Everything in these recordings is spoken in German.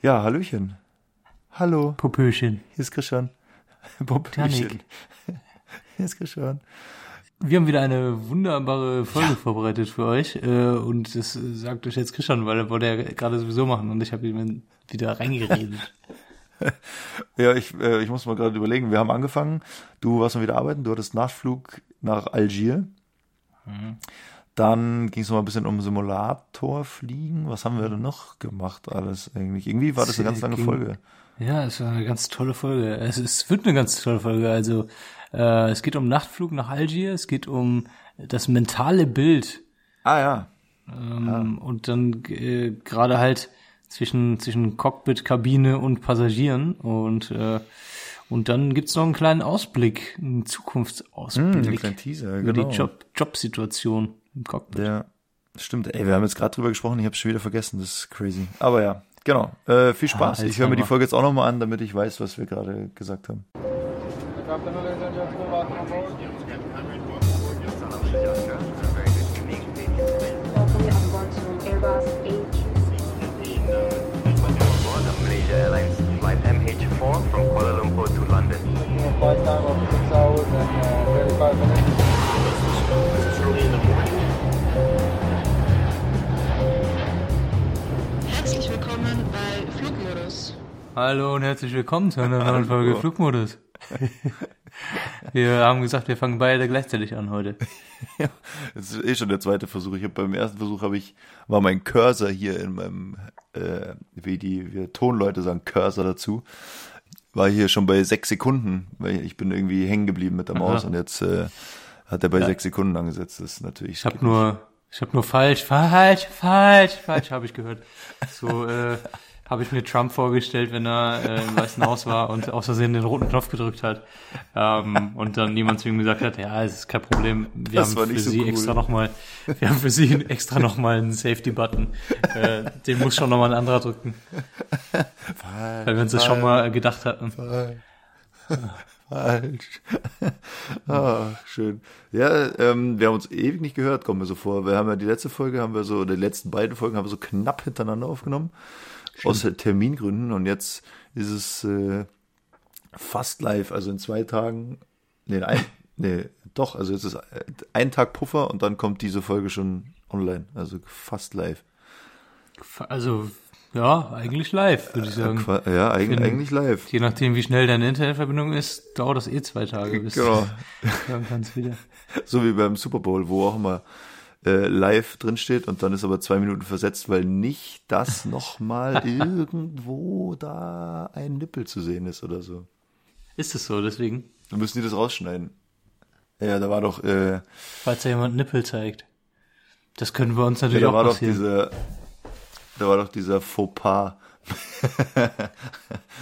Ja, Hallöchen. Hallo. Popöchen. Hier ist Christian. Popöchen. Hier ist Christian. Wir haben wieder eine wunderbare Folge ja. vorbereitet für euch äh, und das sagt euch jetzt Christian, weil er wollte ja gerade sowieso machen und ich habe ihm wieder reingeredet. ja, ich, äh, ich muss mal gerade überlegen. Wir haben angefangen. Du warst mal wieder arbeiten. Du hattest Nachflug nach Algier. Mhm. Dann ging es noch mal ein bisschen um Simulatorfliegen. Was haben wir denn noch gemacht alles eigentlich? Irgendwie war das eine ganz lange Folge. Ja, es war eine ganz tolle Folge. Es, es wird eine ganz tolle Folge. Also äh, es geht um Nachtflug nach Algier. Es geht um das mentale Bild. Ah ja. Ähm, ja. Und dann äh, gerade halt zwischen zwischen Cockpit, Kabine und Passagieren und äh, und dann gibt's noch einen kleinen Ausblick, einen Zukunftsausblick hm, Teaser, über genau. die Job, Jobsituation im Cockpit. Ja, stimmt. Ey, wir haben jetzt gerade drüber gesprochen, ich habe schon wieder vergessen, das ist crazy. Aber ja, genau. Äh, viel Spaß. Ah, ich höre mir die Folge jetzt auch nochmal an, damit ich weiß, was wir gerade gesagt haben. Hallo und herzlich willkommen zu einer neuen Folge Flugmodus. wir haben gesagt, wir fangen beide gleichzeitig an heute. ja, das ist eh schon der zweite Versuch. Ich habe beim ersten Versuch habe ich war mein Cursor hier in meinem äh, wie die wir Tonleute sagen Cursor dazu war hier schon bei sechs Sekunden, weil ich bin irgendwie hängen geblieben mit der Maus Aha. und jetzt äh, hat er bei ja. sechs Sekunden angesetzt. Das ist natürlich. Ich habe nur ich habe nur falsch, falsch, falsch, falsch habe ich gehört. So äh, habe ich mir Trump vorgestellt, wenn er äh, im Weißen Haus war und aus Versehen den roten Knopf gedrückt hat. Ähm, und dann jemand zu ihm gesagt hat, ja, es ist kein Problem, wir das haben für so sie cool. extra nochmal, wir haben für sie extra nochmal einen Safety-Button. Äh, den muss schon nochmal ein anderer drücken. Falsch, Weil wir uns das schon mal gedacht hatten. Falsch. Falsch. ah, schön. Ja, ähm, wir haben uns ewig nicht gehört, kommen wir so vor. Wir haben ja die letzte Folge, haben wir so, die letzten beiden Folgen haben wir so knapp hintereinander aufgenommen aus Termingründen und jetzt ist es äh, fast live, also in zwei Tagen, nee, ein, nee, doch, also jetzt ist äh, ein Tag Puffer und dann kommt diese Folge schon online, also fast live. Also ja, eigentlich live, würde ich sagen. Ja, eigentlich, eigentlich live. Je nachdem, wie schnell deine Internetverbindung ist, dauert das eh zwei Tage, bis genau. du hören kannst wieder. So wie beim Super Bowl, wo auch immer äh, live drinsteht und dann ist aber zwei Minuten versetzt, weil nicht das nochmal irgendwo da ein Nippel zu sehen ist oder so. Ist es so, deswegen? Dann müssen die das rausschneiden. Ja, da war doch. Äh, Falls da jemand Nippel zeigt. Das können wir uns natürlich ja, da auch war passieren. Doch dieser, da war doch dieser Fauxpas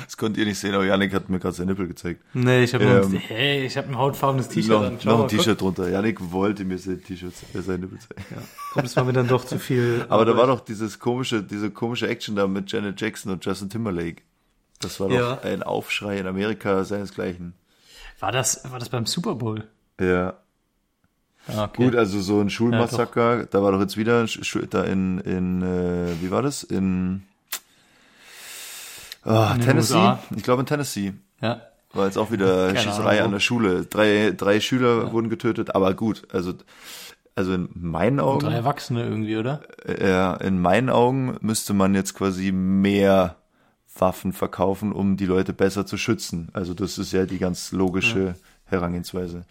das konntet ihr nicht sehen, aber Janik hat mir gerade sein Nippel gezeigt. Nee, ich habe ähm, hey, ich habe ein hautfarbenes T-Shirt noch, an. Schau noch ein T-Shirt drunter. Janik wollte mir sein T-Shirt, äh, sein Nippel zeigen. Ja. Komm, das war mir dann doch zu viel. Aber da war doch dieses komische, diese komische Action da mit Janet Jackson und Justin Timberlake. Das war ja. doch ein Aufschrei in Amerika seinesgleichen. War das, war das beim Super Bowl? Ja. Ah, okay. Gut, also so ein Schulmassaker, ja, da war doch jetzt wieder da in, in äh, wie war das? In Oh, Tennessee? Ich glaube in Tennessee. Ja. War jetzt auch wieder Keine Schießerei Ahnung. an der Schule. Drei, drei Schüler ja. wurden getötet, aber gut, also, also in meinen Augen. Und drei Erwachsene irgendwie, oder? Ja, in meinen Augen müsste man jetzt quasi mehr Waffen verkaufen, um die Leute besser zu schützen. Also das ist ja die ganz logische ja. Herangehensweise.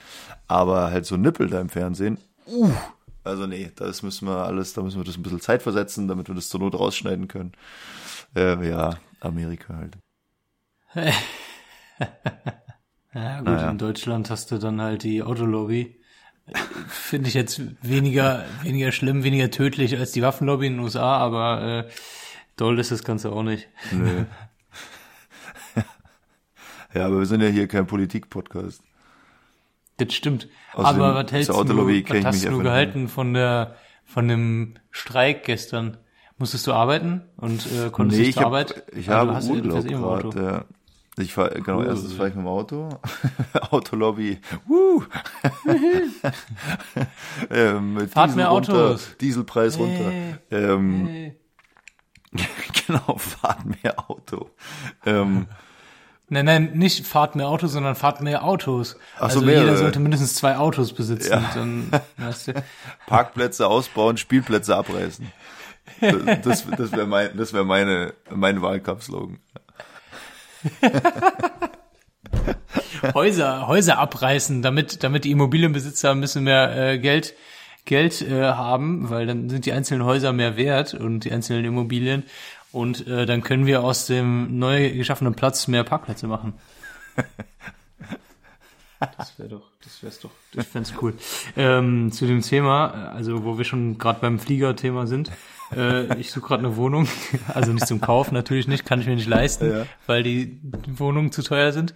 Aber halt so Nippel da im Fernsehen, uh, also nee, das müssen wir alles, da müssen wir das ein bisschen Zeit versetzen, damit wir das zur Not rausschneiden können. Äh, ja, Amerika halt. ja gut, naja. in Deutschland hast du dann halt die Autolobby. Finde ich jetzt weniger, weniger schlimm, weniger tödlich als die Waffenlobby in den USA, aber äh, doll ist das Ganze auch nicht. Nö. ja, aber wir sind ja hier kein Politik-Podcast. Das stimmt. Außerdem, aber was hältst du, was hast du gehalten von der, von dem Streik gestern? Musstest du arbeiten und äh, konntest nee, ich zur Arbeit? Ich habe also, Urlaub gerade, ja. Ich fahr, genau, uh. erstens fahre ich mit dem Auto. Autolobby. Woo! ähm, Fahrt mehr Autos. Dieselpreis runter. Ähm, hey. genau, fahrt mehr Auto. Ähm, Nein, nein, nicht fahrt mehr Autos, sondern fahrt mehr Autos. Ach so, also mehrere. jeder sollte mindestens zwei Autos besitzen. Ja. Dann, weißt du, Parkplätze ausbauen, Spielplätze abreißen. Das, das, wäre mein, das wäre meine, mein Wahlkampfslogan. Häuser, Häuser abreißen, damit, damit die Immobilienbesitzer ein bisschen mehr äh, Geld, Geld äh, haben, weil dann sind die einzelnen Häuser mehr wert und die einzelnen Immobilien. Und äh, dann können wir aus dem neu geschaffenen Platz mehr Parkplätze machen. Das wäre doch, das wär's doch, ich fänd's cool. Ähm, zu dem Thema, äh, also wo wir schon gerade beim Fliegerthema sind, äh, ich suche gerade eine Wohnung, also nicht zum Kauf, natürlich nicht, kann ich mir nicht leisten, Ja. weil die Wohnungen zu teuer sind.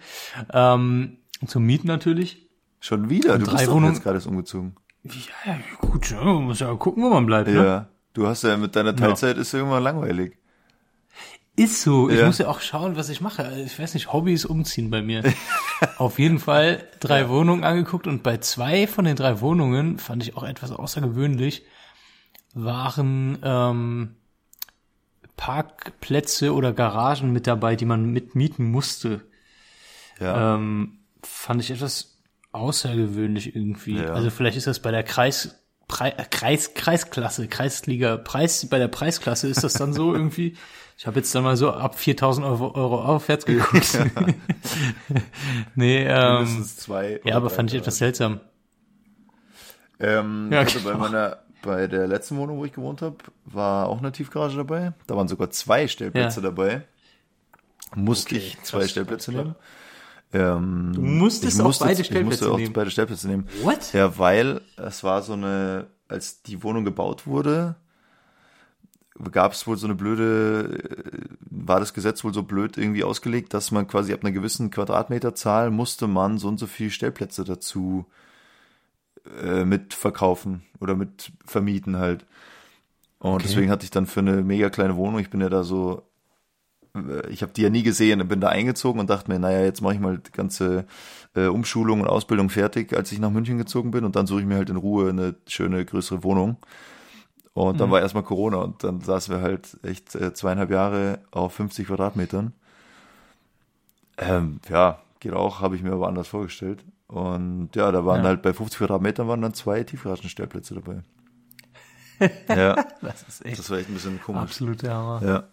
Ähm, zum Mieten natürlich. Schon wieder? Du drei bist doch Wohnungen- jetzt gerade umgezogen. Ja, ja, gut, ja, man muss ja gucken, wo man bleibt. Ne? Ja. Du hast ja mit deiner Teilzeit ist ja irgendwann langweilig. Ist so. Ich Ja. muss ja auch schauen, was ich mache. Ich weiß nicht, Hobby ist umziehen bei mir. Auf jeden Fall drei Wohnungen angeguckt und bei zwei von den drei Wohnungen fand ich auch etwas außergewöhnlich, waren ähm, Parkplätze oder Garagen mit dabei, die man mitmieten musste. Ja. Ähm, fand ich etwas außergewöhnlich irgendwie. Ja. Also vielleicht ist das bei der Kreis, Prei, äh, Kreis, Kreisklasse, Kreisliga, Preis, bei der Preisklasse ist das dann so irgendwie. Ich habe jetzt dann mal so ab 4000 Euro, Euro aufwärts geguckt. nee, ähm, ja, aber fand ich etwas seltsam. Ähm, Ja, ich hatte bei genau. meiner, bei der letzten Wohnung, wo ich gewohnt habe, war auch eine Tiefgarage dabei. Da waren sogar zwei Stellplätze Ja. dabei. Musste Okay, ich zwei Stellplätze nehmen. Ähm, Du musstest ich auch musste, beide Ich Stellplätze musste auch nehmen. beide Stellplätze nehmen. What? Ja, weil es war so eine, als die Wohnung gebaut wurde, gab es wohl so eine blöde, äh, war das Gesetz wohl so blöd irgendwie ausgelegt, dass man quasi ab einer gewissen Quadratmeterzahl musste man so und so viele Stellplätze dazu äh, mit verkaufen oder mit vermieten halt. Und Okay. deswegen hatte ich dann für eine mega kleine Wohnung, ich bin ja da so, äh, ich habe die ja nie gesehen, bin da eingezogen und dachte mir, naja, jetzt mache ich mal die ganze äh, Umschulung und Ausbildung fertig, als ich nach München gezogen bin und dann suche ich mir halt in Ruhe eine schöne, größere Wohnung. Und Mhm. dann war erstmal Corona und dann saßen wir halt echt äh, zweieinhalb Jahre auf 50 Quadratmetern. Ähm, ja, geht auch, habe ich mir aber anders vorgestellt. Und ja, da waren Ja. halt bei 50 Quadratmetern waren dann zwei Tiefgaragenstellplätze dabei. ja, Das ist echt das war echt ein bisschen komisch. absolut der Hammer. Ja.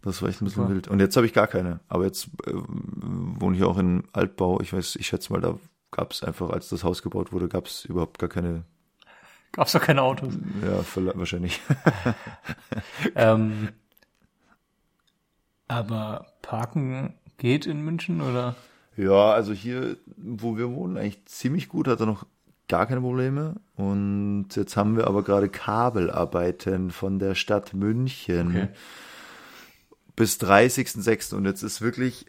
Das war echt ein bisschen Super. wild. Und jetzt habe ich gar keine. Aber jetzt äh, wohne ich auch in Altbau. Ich weiß, ich schätze mal, da gab es einfach, als das Haus gebaut wurde, gab es überhaupt gar keine, Gab's doch keine Autos. ja, wahrscheinlich. ähm, aber Parken geht in München oder? Ja, also hier, wo wir wohnen, eigentlich ziemlich gut, hat er noch gar keine Probleme. Und jetzt haben wir aber gerade Kabelarbeiten von der Stadt München Okay. bis 30.06. Und jetzt ist wirklich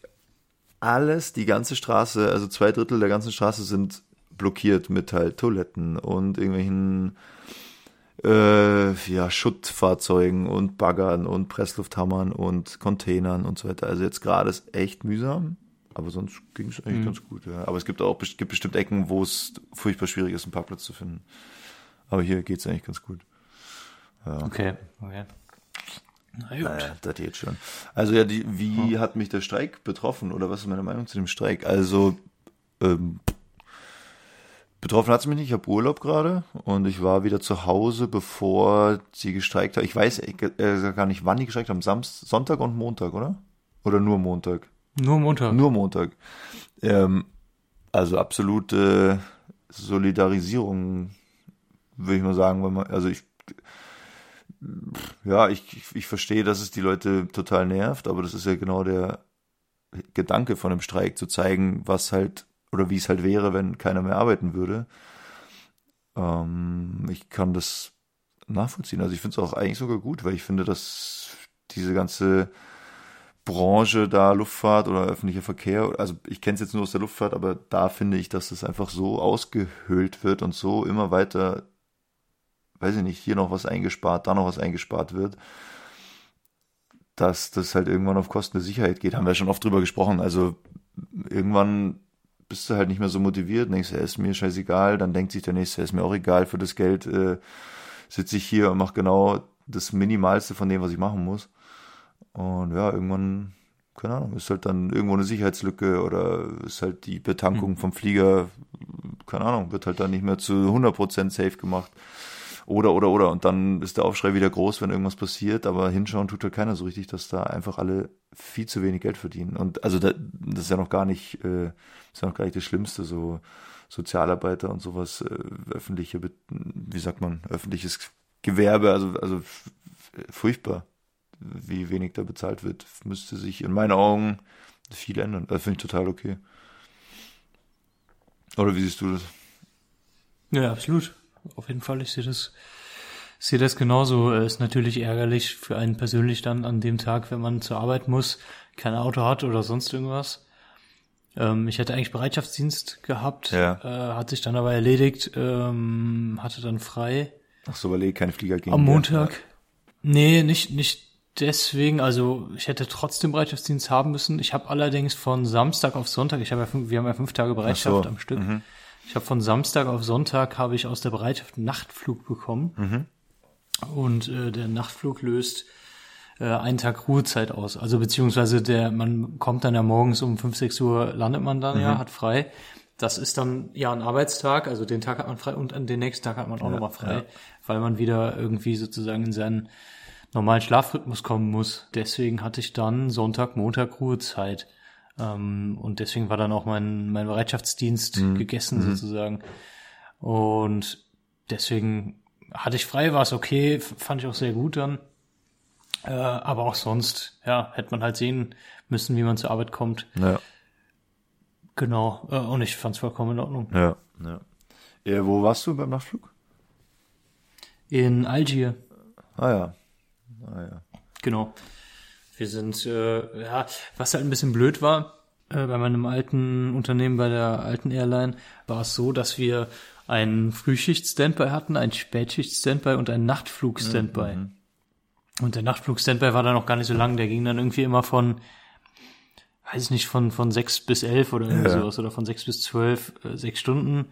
alles, die ganze Straße, also zwei Drittel der ganzen Straße sind blockiert mit halt Toiletten und irgendwelchen äh, ja, Schuttfahrzeugen und Baggern und Presslufthammern und Containern und so weiter. Also jetzt gerade ist echt mühsam, aber sonst ging es eigentlich ganz gut. Ja. Aber es gibt auch gibt bestimmt Ecken, wo es furchtbar schwierig ist, einen Parkplatz zu finden. Aber hier geht es eigentlich ganz gut. Okay, okay. Na gut. Naja, das geht schon. Also ja, die, wie hat mich der Streik betroffen oder was ist meine Meinung zu dem Streik? Also ähm, betroffen hat es mich nicht. Ich habe Urlaub gerade und ich war wieder zu Hause, bevor sie gestreikt hat. Ich weiß äh, gar nicht, wann die gestreikt haben. Samstag, Sonntag und Montag, oder? Oder nur Montag? Nur Montag. Nur Montag. Ähm, also absolute Solidarisierung, würde ich mal sagen, weil man, also ich, ja, ich, ich, ich verstehe, dass es die Leute total nervt, aber das ist ja genau der Gedanke von einem Streik, zu zeigen, was halt, oder wie es halt wäre, wenn keiner mehr arbeiten würde. Ähm, ich kann das nachvollziehen. Also ich finde es auch eigentlich sogar gut, weil ich finde, dass diese ganze Branche da, Luftfahrt oder öffentlicher Verkehr, also ich kenne es jetzt nur aus der Luftfahrt, aber da finde ich, dass das einfach so ausgehöhlt wird und so immer weiter, weiß ich nicht, hier noch was eingespart, da noch was eingespart wird, dass das halt irgendwann auf Kosten der Sicherheit geht. Haben wir schon oft drüber gesprochen. Also irgendwann bist du halt nicht mehr so motiviert, denkst, er ist mir scheißegal, dann denkt sich der nächste, er ist mir auch egal, für das Geld äh, sitze ich hier und mache genau das Minimalste von dem, was ich machen muss. Und ja, irgendwann, keine Ahnung, ist halt dann irgendwo eine Sicherheitslücke oder ist halt die Betankung Mhm. vom Flieger, keine Ahnung, wird halt dann nicht mehr zu 100% safe gemacht. Oder, oder, oder. Und dann ist der Aufschrei wieder groß, wenn irgendwas passiert, aber hinschauen tut halt keiner so richtig, dass da einfach alle viel zu wenig Geld verdienen. Und also da, das ist ja noch gar nicht, äh, ist ja noch gar nicht das Schlimmste, so Sozialarbeiter und sowas, äh, öffentliche, wie sagt man, öffentliches Gewerbe, also, also furchtbar, wie wenig da bezahlt wird, müsste sich in meinen Augen viel ändern. Das finde ich total okay. Oder wie siehst du das? Ja, absolut. Auf jeden Fall. Ich sehe das, sehe das genauso. Ist natürlich ärgerlich für einen persönlich dann an dem Tag, wenn man zur Arbeit muss, kein Auto hat oder sonst irgendwas. Ähm, ich hätte eigentlich Bereitschaftsdienst gehabt, Ja. äh, hat sich dann aber erledigt, ähm, hatte dann frei. Ach so, weil eh keine Flieger gingen. Am Montag? Nee, nicht, nicht deswegen. Also ich hätte trotzdem Bereitschaftsdienst haben müssen. Ich habe allerdings von Samstag auf Sonntag, ich habe ja fünf, wir haben ja fünf Tage Bereitschaft so, am Stück. Ich habe von Samstag auf Sonntag habe ich aus der Bereitschaft einen Nachtflug bekommen. Und äh, der Nachtflug löst äh, einen Tag Ruhezeit aus. Also beziehungsweise der, man kommt dann ja morgens um 5, 6 Uhr landet man dann ja, hat frei. Das ist dann ja ein Arbeitstag, also den Tag hat man frei und an den nächsten Tag hat man auch nochmal frei, weil man wieder irgendwie sozusagen in seinen normalen Schlafrhythmus kommen muss. Deswegen hatte ich dann Sonntag, Montag Ruhezeit. Ähm, und deswegen war dann auch mein, mein Bereitschaftsdienst gegessen sozusagen. Und deswegen hatte ich frei, war es okay, fand ich auch sehr gut dann. Äh, aber auch sonst, ja, hätte man halt sehen müssen, wie man zur Arbeit kommt. Ja, Genau. Äh, und ich fand es vollkommen in Ordnung. ja, ja. ja. Wo warst du beim Nachtflug? In Algier, Ah ja. Ah ja. genau. Wir sind, äh, ja, was halt ein bisschen blöd war, äh, bei meinem alten Unternehmen, bei der alten Airline, war es so, dass wir einen Frühschicht-Standby hatten, einen Spätschicht-Standby und einen Nachtflug-Standby. Und der Nachtflug-Standby war dann noch gar nicht so lang, der ging dann irgendwie immer von, weiß ich nicht, von, von sechs bis elf oder irgendwie Ja. sowas oder von sechs bis zwölf, äh, sechs Stunden.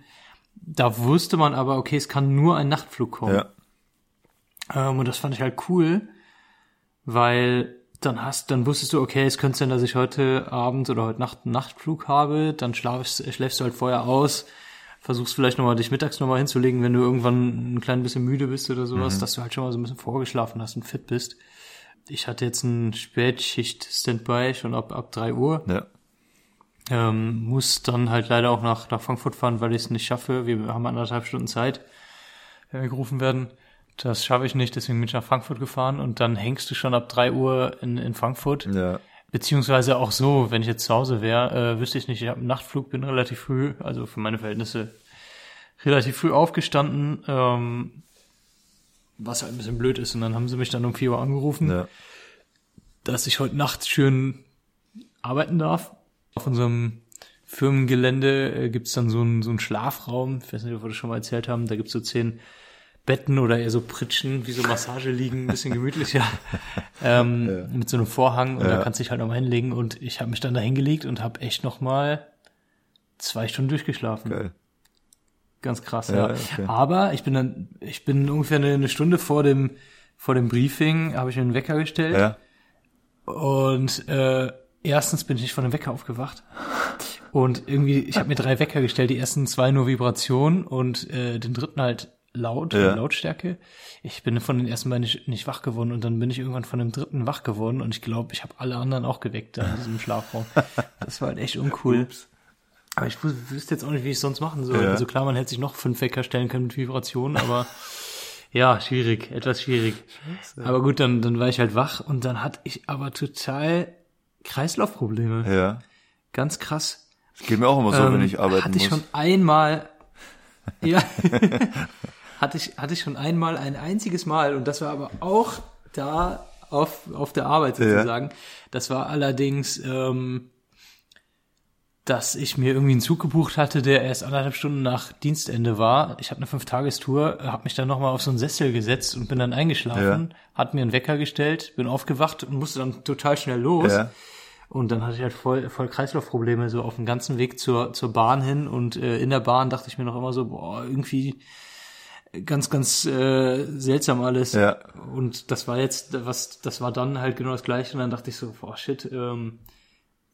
Da wusste man aber, okay, es kann nur ein Nachtflug kommen. Ja. Ähm, und das fand ich halt cool, weil dann hast, dann wusstest du, okay, es könnte sein, dass ich heute Abend oder heute Nacht einen Nachtflug habe, dann schlafst, schläfst du halt vorher aus, versuchst vielleicht nochmal dich mittags nochmal hinzulegen, wenn du irgendwann ein klein bisschen müde bist oder sowas, dass du halt schon mal so ein bisschen vorgeschlafen hast und fit bist. Ich hatte jetzt einen Spätschicht-Standby schon ab, ab drei Uhr. Ja. Ähm, muss dann halt leider auch nach, nach Frankfurt fahren, weil ich es nicht schaffe. Wir haben anderthalb Stunden Zeit, wenn wir gerufen werden. Das schaffe ich nicht, deswegen bin ich nach Frankfurt gefahren und dann hängst du schon ab drei Uhr in, in Frankfurt. Ja. Beziehungsweise auch so, wenn ich jetzt zu Hause wäre, äh, wüsste ich nicht, ich habe einen Nachtflug, bin relativ früh, also für meine Verhältnisse relativ früh aufgestanden, ähm, was halt ein bisschen blöd ist. Und dann haben sie mich dann um vier Uhr angerufen Ja. dass ich heute Nacht schön arbeiten darf. Auf unserem Firmengelände äh, gibt's dann so einen, so einen Schlafraum. Ich weiß nicht, ob wir das schon mal erzählt haben. Da gibt's so zehn Betten oder eher so Pritschen, wie so Massage liegen, ein bisschen gemütlicher. ähm, Mit so einem Vorhang und da Ja. kannst du dich halt nochmal hinlegen. Und ich habe mich dann da hingelegt und habe echt nochmal zwei Stunden durchgeschlafen. Geil. Ganz krass, Ja, ja. okay. Aber ich bin dann, ich bin ungefähr eine, eine Stunde vor dem, vor dem Briefing, habe ich mir einen Wecker gestellt. Ja. Und äh, erstens bin ich nicht von dem Wecker aufgewacht. Und irgendwie, ich habe mir drei Wecker gestellt, die ersten zwei nur Vibration und äh, den dritten halt laut, Ja. Lautstärke. Ich bin von den ersten beiden nicht, nicht wach geworden und dann bin ich irgendwann von dem dritten wach geworden und ich glaube, ich habe alle anderen auch geweckt da in diesem Schlafraum. Das war halt echt uncool. Aber ich wüsste jetzt auch nicht, wie ich es sonst machen soll. Ja. Also klar, man hätte sich noch fünf Wecker stellen können mit Vibration, aber ja, schwierig, etwas schwierig. Aber gut, dann, dann war ich halt wach und dann hatte ich aber total Kreislaufprobleme. Ja. Ganz krass. Das geht mir auch immer so, wenn Ähm, ich arbeiten hatte ich muss. schon einmal, ja, hatte ich, hatte ich schon einmal ein einziges Mal und das war aber auch da auf, auf der Arbeit Ja. sozusagen. Das war allerdings, ähm, dass ich mir irgendwie einen Zug gebucht hatte, der erst anderthalb Stunden nach Dienstende war. Ich hatte eine Fünf-Tagestour, habe mich dann nochmal auf so einen Sessel gesetzt und bin dann eingeschlafen, hat mir einen Wecker gestellt, bin aufgewacht und musste dann total schnell los. Ja. Und dann hatte ich halt voll, voll Kreislaufprobleme so auf dem ganzen Weg zur, zur Bahn hin und äh, in der Bahn dachte ich mir noch immer so, boah, irgendwie ganz, ganz äh, seltsam alles. Ja. Und das war jetzt, was, das war dann halt genau das gleiche. Und dann dachte ich so, boah shit, ähm,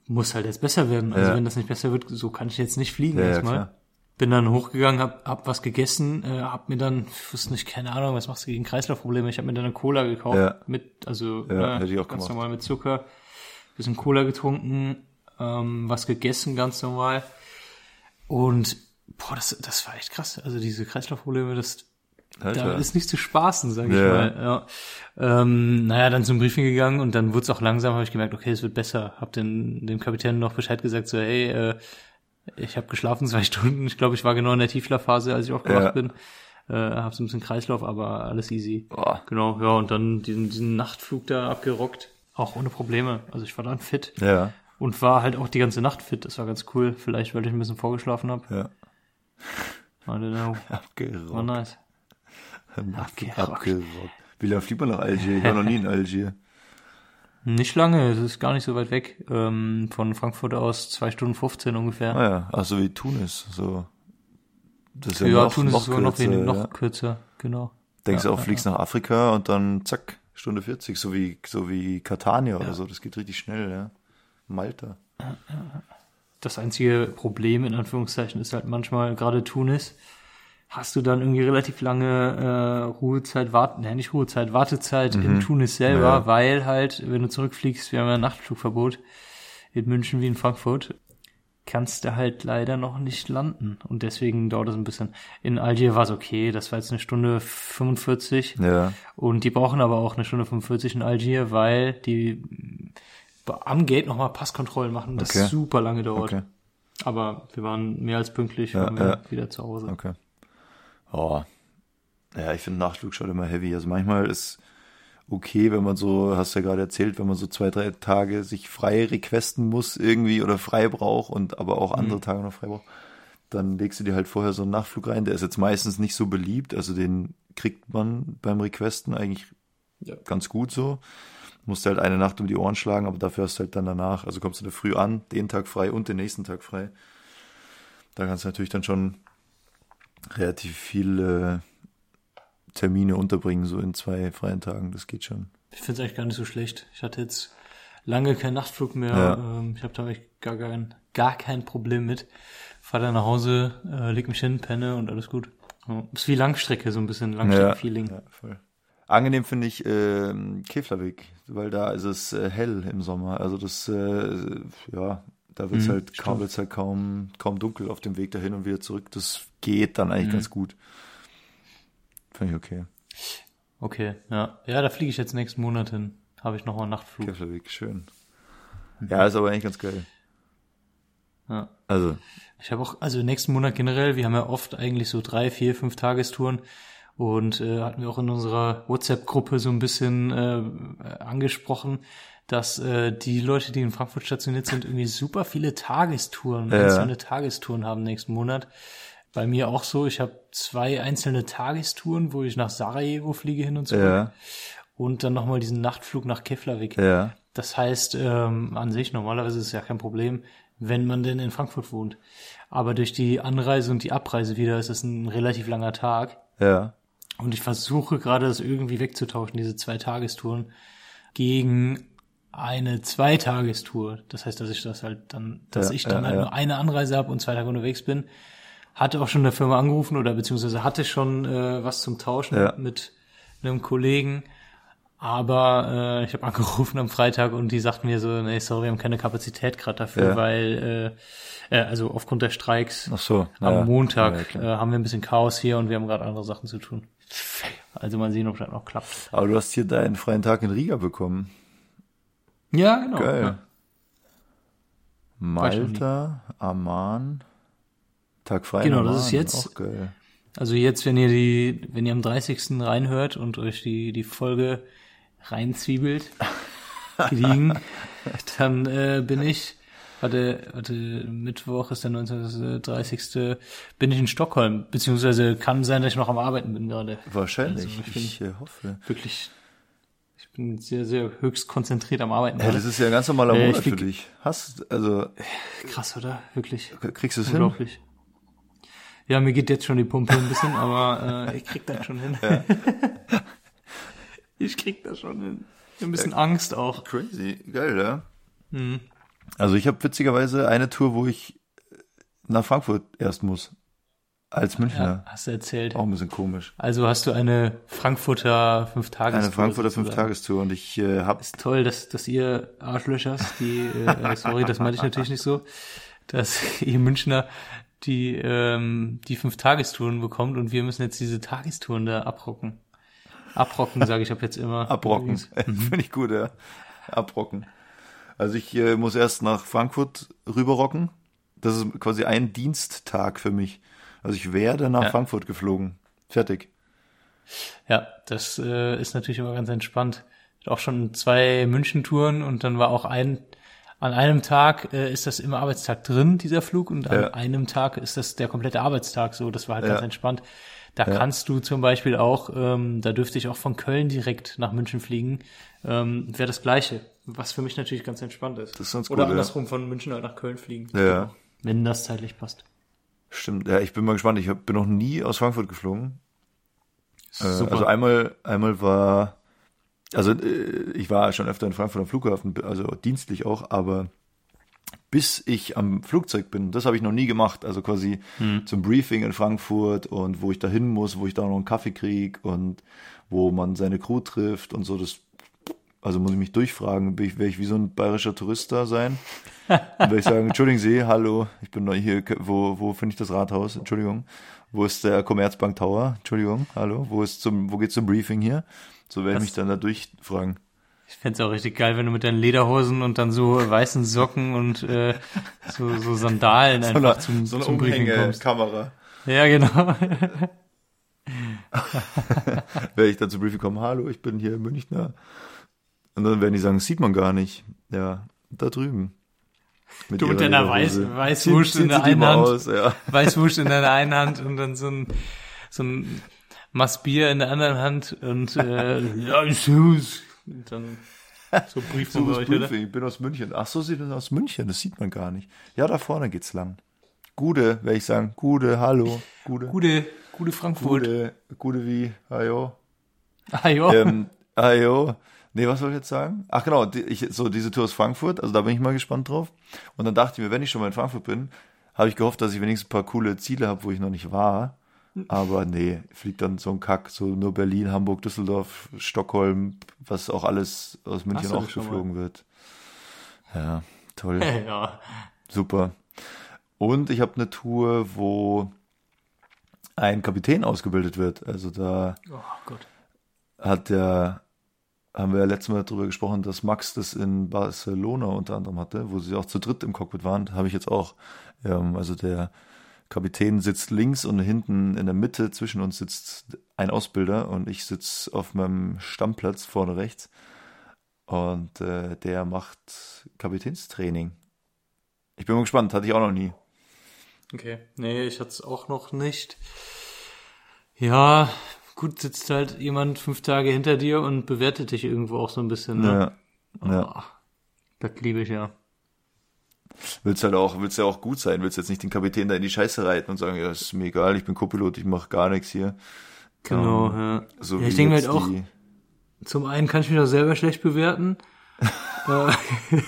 muss halt jetzt besser werden. Also Ja. wenn das nicht besser wird, so kann ich jetzt nicht fliegen Ja, ja, erstmal. klar. Bin dann hochgegangen, hab, hab was gegessen, äh, hab mir dann, ich wusste nicht, keine Ahnung, was machst du gegen Kreislaufprobleme? Ich habe mir dann eine Cola gekauft Ja. mit, also Ja, äh, hätte ich auch ganz gemacht. normal mit Zucker, bisschen Cola getrunken, ähm, was gegessen, ganz normal. Und boah, das, das war echt krass. Also diese Kreislaufprobleme, das da ist nicht zu spaßen, sag ich mal. Ja. Ähm, naja, dann zum Briefing gegangen und dann wurde es auch langsam, habe ich gemerkt, okay, es wird besser. Hab den, dem Kapitän noch Bescheid gesagt, so, hey, äh, ich habe geschlafen zwei Stunden. Ich glaube, ich war genau in der Tiefschlafphase, als ich aufgewacht Ja. bin. Äh, hab so ein bisschen Kreislauf, aber alles easy. Boah. Genau, ja, und dann diesen, diesen Nachtflug da abgerockt, auch ohne Probleme. Also ich war dann fit Ja, und war halt auch die ganze Nacht fit. Das war ganz cool. Vielleicht, weil ich ein bisschen vorgeschlafen habe. ja. I don't know. War Abgerockt. nice. Abgerockt. Abgerockt. Wie lange fliegt man nach Algier? Ich war noch nie in Algier. Nicht lange, es ist gar nicht so weit weg. Ähm, von Frankfurt aus zwei Stunden 15 ungefähr. Ah ja, ach so wie Tunis, so. Das ist ja, ja, noch, tun es noch noch, kürzer, wenig, noch ja. kürzer, genau. Denkst Ja, du auch, fliegst nach Afrika und dann zack, Stunde 40, so wie, so wie Catania oder so. Das geht richtig schnell, ja. Malta. Das einzige Problem in Anführungszeichen ist halt manchmal gerade Tunis. Hast du dann irgendwie relativ lange äh, Ruhezeit, Wart, ne, nicht Ruhezeit, Wartezeit in Tunis selber, Ja. weil halt, wenn du zurückfliegst, wir haben ja ein Nachtflugverbot in München wie in Frankfurt, kannst du halt leider noch nicht landen. Und deswegen dauert es ein bisschen. In Algier war es okay, das war jetzt eine Stunde 45. Ja, Und die brauchen aber auch eine Stunde 45 in Algier, weil die am Gate nochmal Passkontrollen machen, das Okay. super lange dauert. okay, Aber wir waren mehr als pünktlich, Ja, waren wir ja. wieder zu Hause. okay. Oh. Ja, ich finde Nachtflug schon immer heavy. Also manchmal ist okay, wenn man so, hast du ja gerade erzählt, wenn man so zwei, drei Tage sich frei requesten muss irgendwie oder frei braucht und aber auch Mhm. andere Tage noch frei braucht, dann legst du dir halt vorher so einen Nachtflug rein. Der ist jetzt meistens nicht so beliebt, also den kriegt man beim Requesten eigentlich Ja. ganz gut so. Musst halt eine Nacht um die Ohren schlagen, aber dafür hast du halt dann danach, also kommst du da früh an, den Tag frei und den nächsten Tag frei. Da kannst du natürlich dann schon relativ viele Termine unterbringen, so in zwei freien Tagen. Das geht schon. Ich finde es eigentlich gar nicht so schlecht. Ich hatte jetzt lange keinen Nachtflug mehr. Ja. Ähm, ich habe da echt gar kein, gar kein Problem mit. Fahr dann nach Hause, äh, leg mich hin, penne und alles gut. Ja. Ist wie Langstrecke, so ein bisschen Langstrecke-Feeling. Ja, voll. Angenehm finde ich ähm, Keflavik, weil da ist es äh, hell im Sommer. Also das, äh, ja, da wird es Mhm, halt, kaum, wird's halt kaum, kaum dunkel auf dem Weg dahin und wieder zurück. Das geht dann Mhm. eigentlich ganz gut. Finde ich okay. Okay, ja. Ja, da fliege ich jetzt nächsten Monat hin. Habe ich nochmal einen Nachtflug. Keflavik, schön. Ja, ist aber eigentlich ganz geil. Ja. Also, Ich habe auch, also nächsten Monat generell, wir haben ja oft eigentlich so drei, vier, fünf Tagestouren und äh, hatten wir auch in unserer WhatsApp-Gruppe so ein bisschen äh, angesprochen, dass äh, die Leute, die in Frankfurt stationiert sind, irgendwie super viele Tagestouren, Ja. einzelne Tagestouren haben nächsten Monat. Bei mir auch so, ich habe zwei einzelne Tagestouren, wo ich nach Sarajevo fliege hin und zurück ja, und dann nochmal diesen Nachtflug nach Keflavik. ja, Das heißt, ähm, an sich, normalerweise ist es ja kein Problem, wenn man denn in Frankfurt wohnt. Aber durch die Anreise und die Abreise wieder ist es ein relativ langer Tag. ja, Und ich versuche gerade das irgendwie wegzutauschen, diese zwei Tagestouren, gegen eine Zweitagestour. Das heißt, dass ich das halt dann, dass Ja, ich dann ja, halt ja. nur eine Anreise habe und zwei Tage unterwegs bin. Hatte auch schon eine Firma angerufen oder beziehungsweise hatte schon äh, was zum Tauschen mit einem Kollegen. Aber äh, ich habe angerufen am Freitag und die sagten mir so, nee, sorry, wir haben keine Kapazität gerade dafür, weil äh, äh, also aufgrund der Streiks ach so. am. Montag äh, haben wir ein bisschen Chaos hier und wir haben gerade andere Sachen zu tun. Also mal sehen, ob das noch klappt. Aber du hast hier deinen freien Tag in Riga bekommen. Ja, genau. Geil. Ja. Malta, Amman, Tag frei. Genau, in das Amman, ist jetzt-. Also jetzt, wenn ihr die, wenn ihr am 30. reinhört und euch die, die Folge reinzwiebelt, gediegen, dann äh, bin ich, warte, warte, Mittwoch ist der 19. 30. bin ich in Stockholm, beziehungsweise kann sein, dass ich noch am Arbeiten bin gerade. Wahrscheinlich. Also, ich bin- ich äh, hoffe. Wirklich, ich bin sehr, sehr höchst konzentriert am Arbeiten. Ja, das ist ja ein ganz normaler Äh, Monat für dich. Hast, also, Krass, oder? Wirklich. kriegst du es hin? Unglaublich. Ja, mir geht jetzt schon die Pumpe ein bisschen, aber äh, ich krieg das schon hin. ich krieg das schon hin. Ein bisschen Angst auch. Crazy, geil, ja. Mhm. Also ich habe witzigerweise eine Tour, wo ich nach Frankfurt erst muss. Als Münchner. Ja, hast du erzählt. Auch ein bisschen komisch. Also hast du eine Frankfurter Fünf-Tagestour. Eine Frankfurter. Fünf-Tagestour und ich äh, habe Ist toll, dass, dass ihr Arschlöchers, die, äh, sorry, das meinte ich natürlich nicht so, dass ihr Münchner die, ähm, die Fünf-Tagestouren bekommt und wir müssen jetzt diese Tagestouren da abrocken. Abrocken, sage ich ab jetzt immer. abrocken. Finde ich gut, ja. Abrocken. Also ich äh, muss erst nach Frankfurt rüberrocken. Das ist quasi ein Diensttag für mich. Also ich werde nach Ja. Frankfurt geflogen. Fertig. Ja, das äh, ist natürlich immer ganz entspannt. Auch schon zwei München-Touren und dann war auch ein, an einem Tag äh, ist das im Arbeitstag drin, dieser Flug, und an Ja. einem Tag ist das der komplette Arbeitstag so. Das war halt Ja. ganz entspannt. Da Ja. kannst du zum Beispiel auch, ähm, da dürfte ich auch von Köln direkt nach München fliegen, ähm, wäre das Gleiche. Was für mich natürlich ganz entspannt ist. Das ist ganz Oder cool, ja. andersrum von München halt nach Köln fliegen. Ja. Wenn das zeitlich passt. Stimmt. Ja, ich bin mal gespannt. Ich hab, bin noch nie aus Frankfurt geflogen. Äh, Super. Also einmal, einmal war, also äh, ich war schon öfter in Frankfurt am Flughafen, also dienstlich auch, aber bis ich am Flugzeug bin, das habe ich noch nie gemacht. Also quasi zum Briefing in Frankfurt und wo ich da hin muss, wo ich da noch einen Kaffee krieg und wo man seine Crew trifft und so. Das, also muss ich mich durchfragen, werde ich wie so ein bayerischer Tourist da sein? Dann werde ich sagen, entschuldigen Sie, hallo, ich bin neu hier, wo, wo finde ich das Rathaus? Entschuldigung. Wo ist der Commerzbank Tower? Entschuldigung, hallo, wo ist zum, wo geht's zum Briefing hier? So werde ich mich dann da durchfragen. Ich fänd's auch richtig geil, wenn du mit deinen Lederhosen und dann so weißen Socken und äh, so, so Sandalen einfach zum, zum Briefing kommst. Kamera. Ja, genau. Werde ich dann zum Briefing kommen, hallo, ich bin hier in Münchner. Und dann werden die sagen, das sieht man gar nicht. Ja, da drüben. Mit Du mit deiner Weiß. Weißwurst in der einen Hand, Aus, ja. Weißwurst in deiner einen Hand und dann so ein, so ein Maß Bier in der anderen Hand und äh, ja, Schuss. Und dann so Brief von euch, oder? Briefing, ich bin aus München. Ach so, sie sind aus München, das sieht man gar nicht. Ja, da vorne geht's lang. Gude, werde ich sagen. Gude, hallo. Gude. Gute, gute Frankfurt. Gude, Gude wie, ajo. Ja. ähm, ajo. Nee, was soll ich jetzt sagen? Ach genau, die, ich, so diese Tour aus Frankfurt, also da bin ich mal gespannt drauf. Und dann dachte ich mir, wenn ich schon mal in Frankfurt bin, habe ich gehofft, dass ich wenigstens ein paar coole Ziele habe, wo ich noch nicht war. Aber nee, fliegt dann so ein Kack, so nur Berlin, Hamburg, Düsseldorf, Stockholm, was auch alles aus München auch geflogen wird. Ja, toll. ja. Super. Und ich habe eine Tour, wo ein Kapitän ausgebildet wird. Also da Oh hat der, haben wir ja letztes Mal darüber gesprochen, dass Max das in Barcelona unter anderem hatte, wo sie auch zu dritt im Cockpit waren, habe ich jetzt auch. Ähm, also der Kapitän sitzt links und hinten in der Mitte zwischen uns sitzt ein Ausbilder und ich sitze auf meinem Stammplatz vorne rechts und äh, der macht Kapitänstraining. Ich bin mal gespannt, hatte ich auch noch nie. Okay. Nee, ich hatte es auch noch nicht. Ja, gut, sitzt halt jemand fünf Tage hinter dir und bewertet dich irgendwo auch so ein bisschen. Ne? Ja, ja. Ah, das liebe ich ja. Willst halt auch, willst ja auch gut sein, willst jetzt nicht den Kapitän da in die Scheiße reiten und sagen, ja, ist mir egal, ich bin Co-Pilot, ich mache gar nichts hier. Genau, Ähm, ja. So ja ich denke halt auch, zum einen kann ich mich auch selber schlecht bewerten. Äh,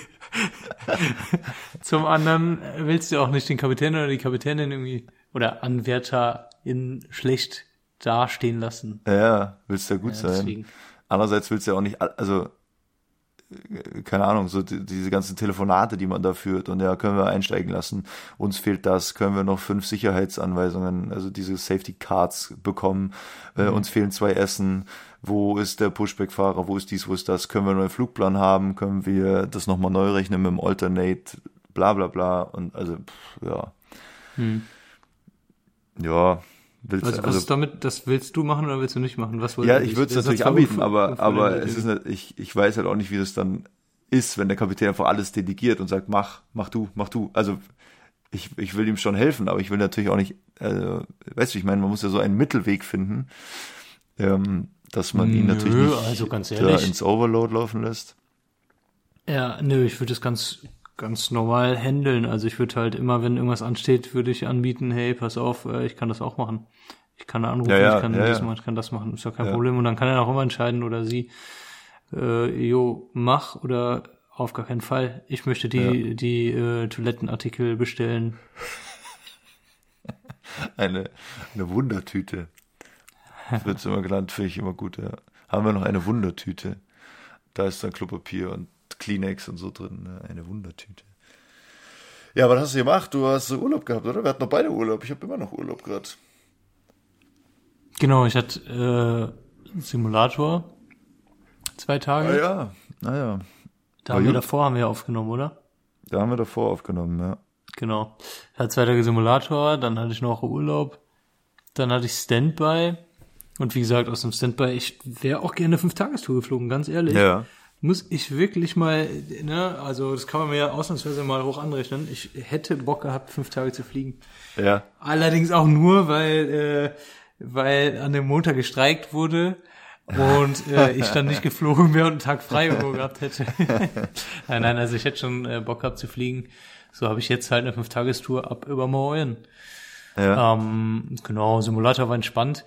zum anderen willst du auch nicht den Kapitän oder die Kapitänin irgendwie oder Anwärter in schlecht dastehen lassen. Ja, willst ja gut Ja, sein. deswegen. Andererseits willst du ja auch nicht, also, äh, keine Ahnung, so die, diese ganzen Telefonate, die man da führt und ja, können wir einsteigen lassen. Uns fehlt das, können wir noch fünf Sicherheitsanweisungen, also diese Safety Cards bekommen. Äh, Mhm. uns fehlen zwei Essen. Wo ist der Pushback-Fahrer? Wo ist dies? Wo ist das? Können wir einen neuen Flugplan haben? Können wir das nochmal neu rechnen mit dem Alternate? Bla, bla, bla. Und also, pff, ja. Hm. Ja, willst Also, was also ist damit, das willst du machen oder willst du nicht machen? Was Ja, ich würde es natürlich anbieten, aber, aber es ist nicht, ich, ich weiß halt auch nicht, wie das dann ist, wenn der Kapitän einfach alles delegiert und sagt, mach, mach du, mach du. Also ich, ich will ihm schon helfen, aber ich will natürlich auch nicht, äh, weißt du, ich meine, man muss ja so einen Mittelweg finden, ähm, dass man ihn Nö, natürlich nicht also ins Overload laufen lässt. Ja, nö, ich würde es ganz, ganz normal handeln. Also ich würde halt immer, wenn irgendwas ansteht, würde ich anbieten, hey, pass auf, äh, ich kann das auch machen. Ich kann anrufen, Ja, ja, ich kann ja, das machen, ich kann das machen, ist ja kein. Problem. Und dann kann er auch immer entscheiden oder sie, äh, jo, mach oder auf gar keinen Fall. Ich möchte die, die äh, Toilettenartikel bestellen. Eine, eine Wundertüte. Das wird immer genannt, finde ich immer gut, ja. Haben wir noch eine Wundertüte. Da ist dann Klopapier und Kleenex und so drin. Ne? Eine Wundertüte. Ja, was hast du gemacht? Du hast Urlaub gehabt, oder? Wir hatten noch beide Urlaub. Ich habe immer noch Urlaub gerade. Genau, ich hatte äh, einen Simulator zwei Tage. Ah ja, naja. Da War haben wir davor haben wir aufgenommen, oder? Da haben wir davor aufgenommen, ja. Genau. Ich hatte zwei Tage Simulator, dann hatte ich noch Urlaub, dann hatte ich Standby. Und wie gesagt, aus dem Standby, ich wäre auch gerne eine Fünf-Tagestour geflogen, ganz ehrlich. Ja. Muss ich wirklich mal, ne, also das kann man mir ja ausnahmsweise mal hoch anrechnen. Ich hätte Bock gehabt, fünf Tage zu fliegen. Ja. Allerdings auch nur, weil, äh, weil an dem Montag gestreikt wurde und äh, ich dann nicht geflogen wäre und einen Tag frei gehabt hätte. nein, nein, also ich hätte schon äh, Bock gehabt zu fliegen. So habe ich jetzt halt eine Fünf-Tagestour ab übermorgen. Ja. Ähm, genau, Simulator war entspannt.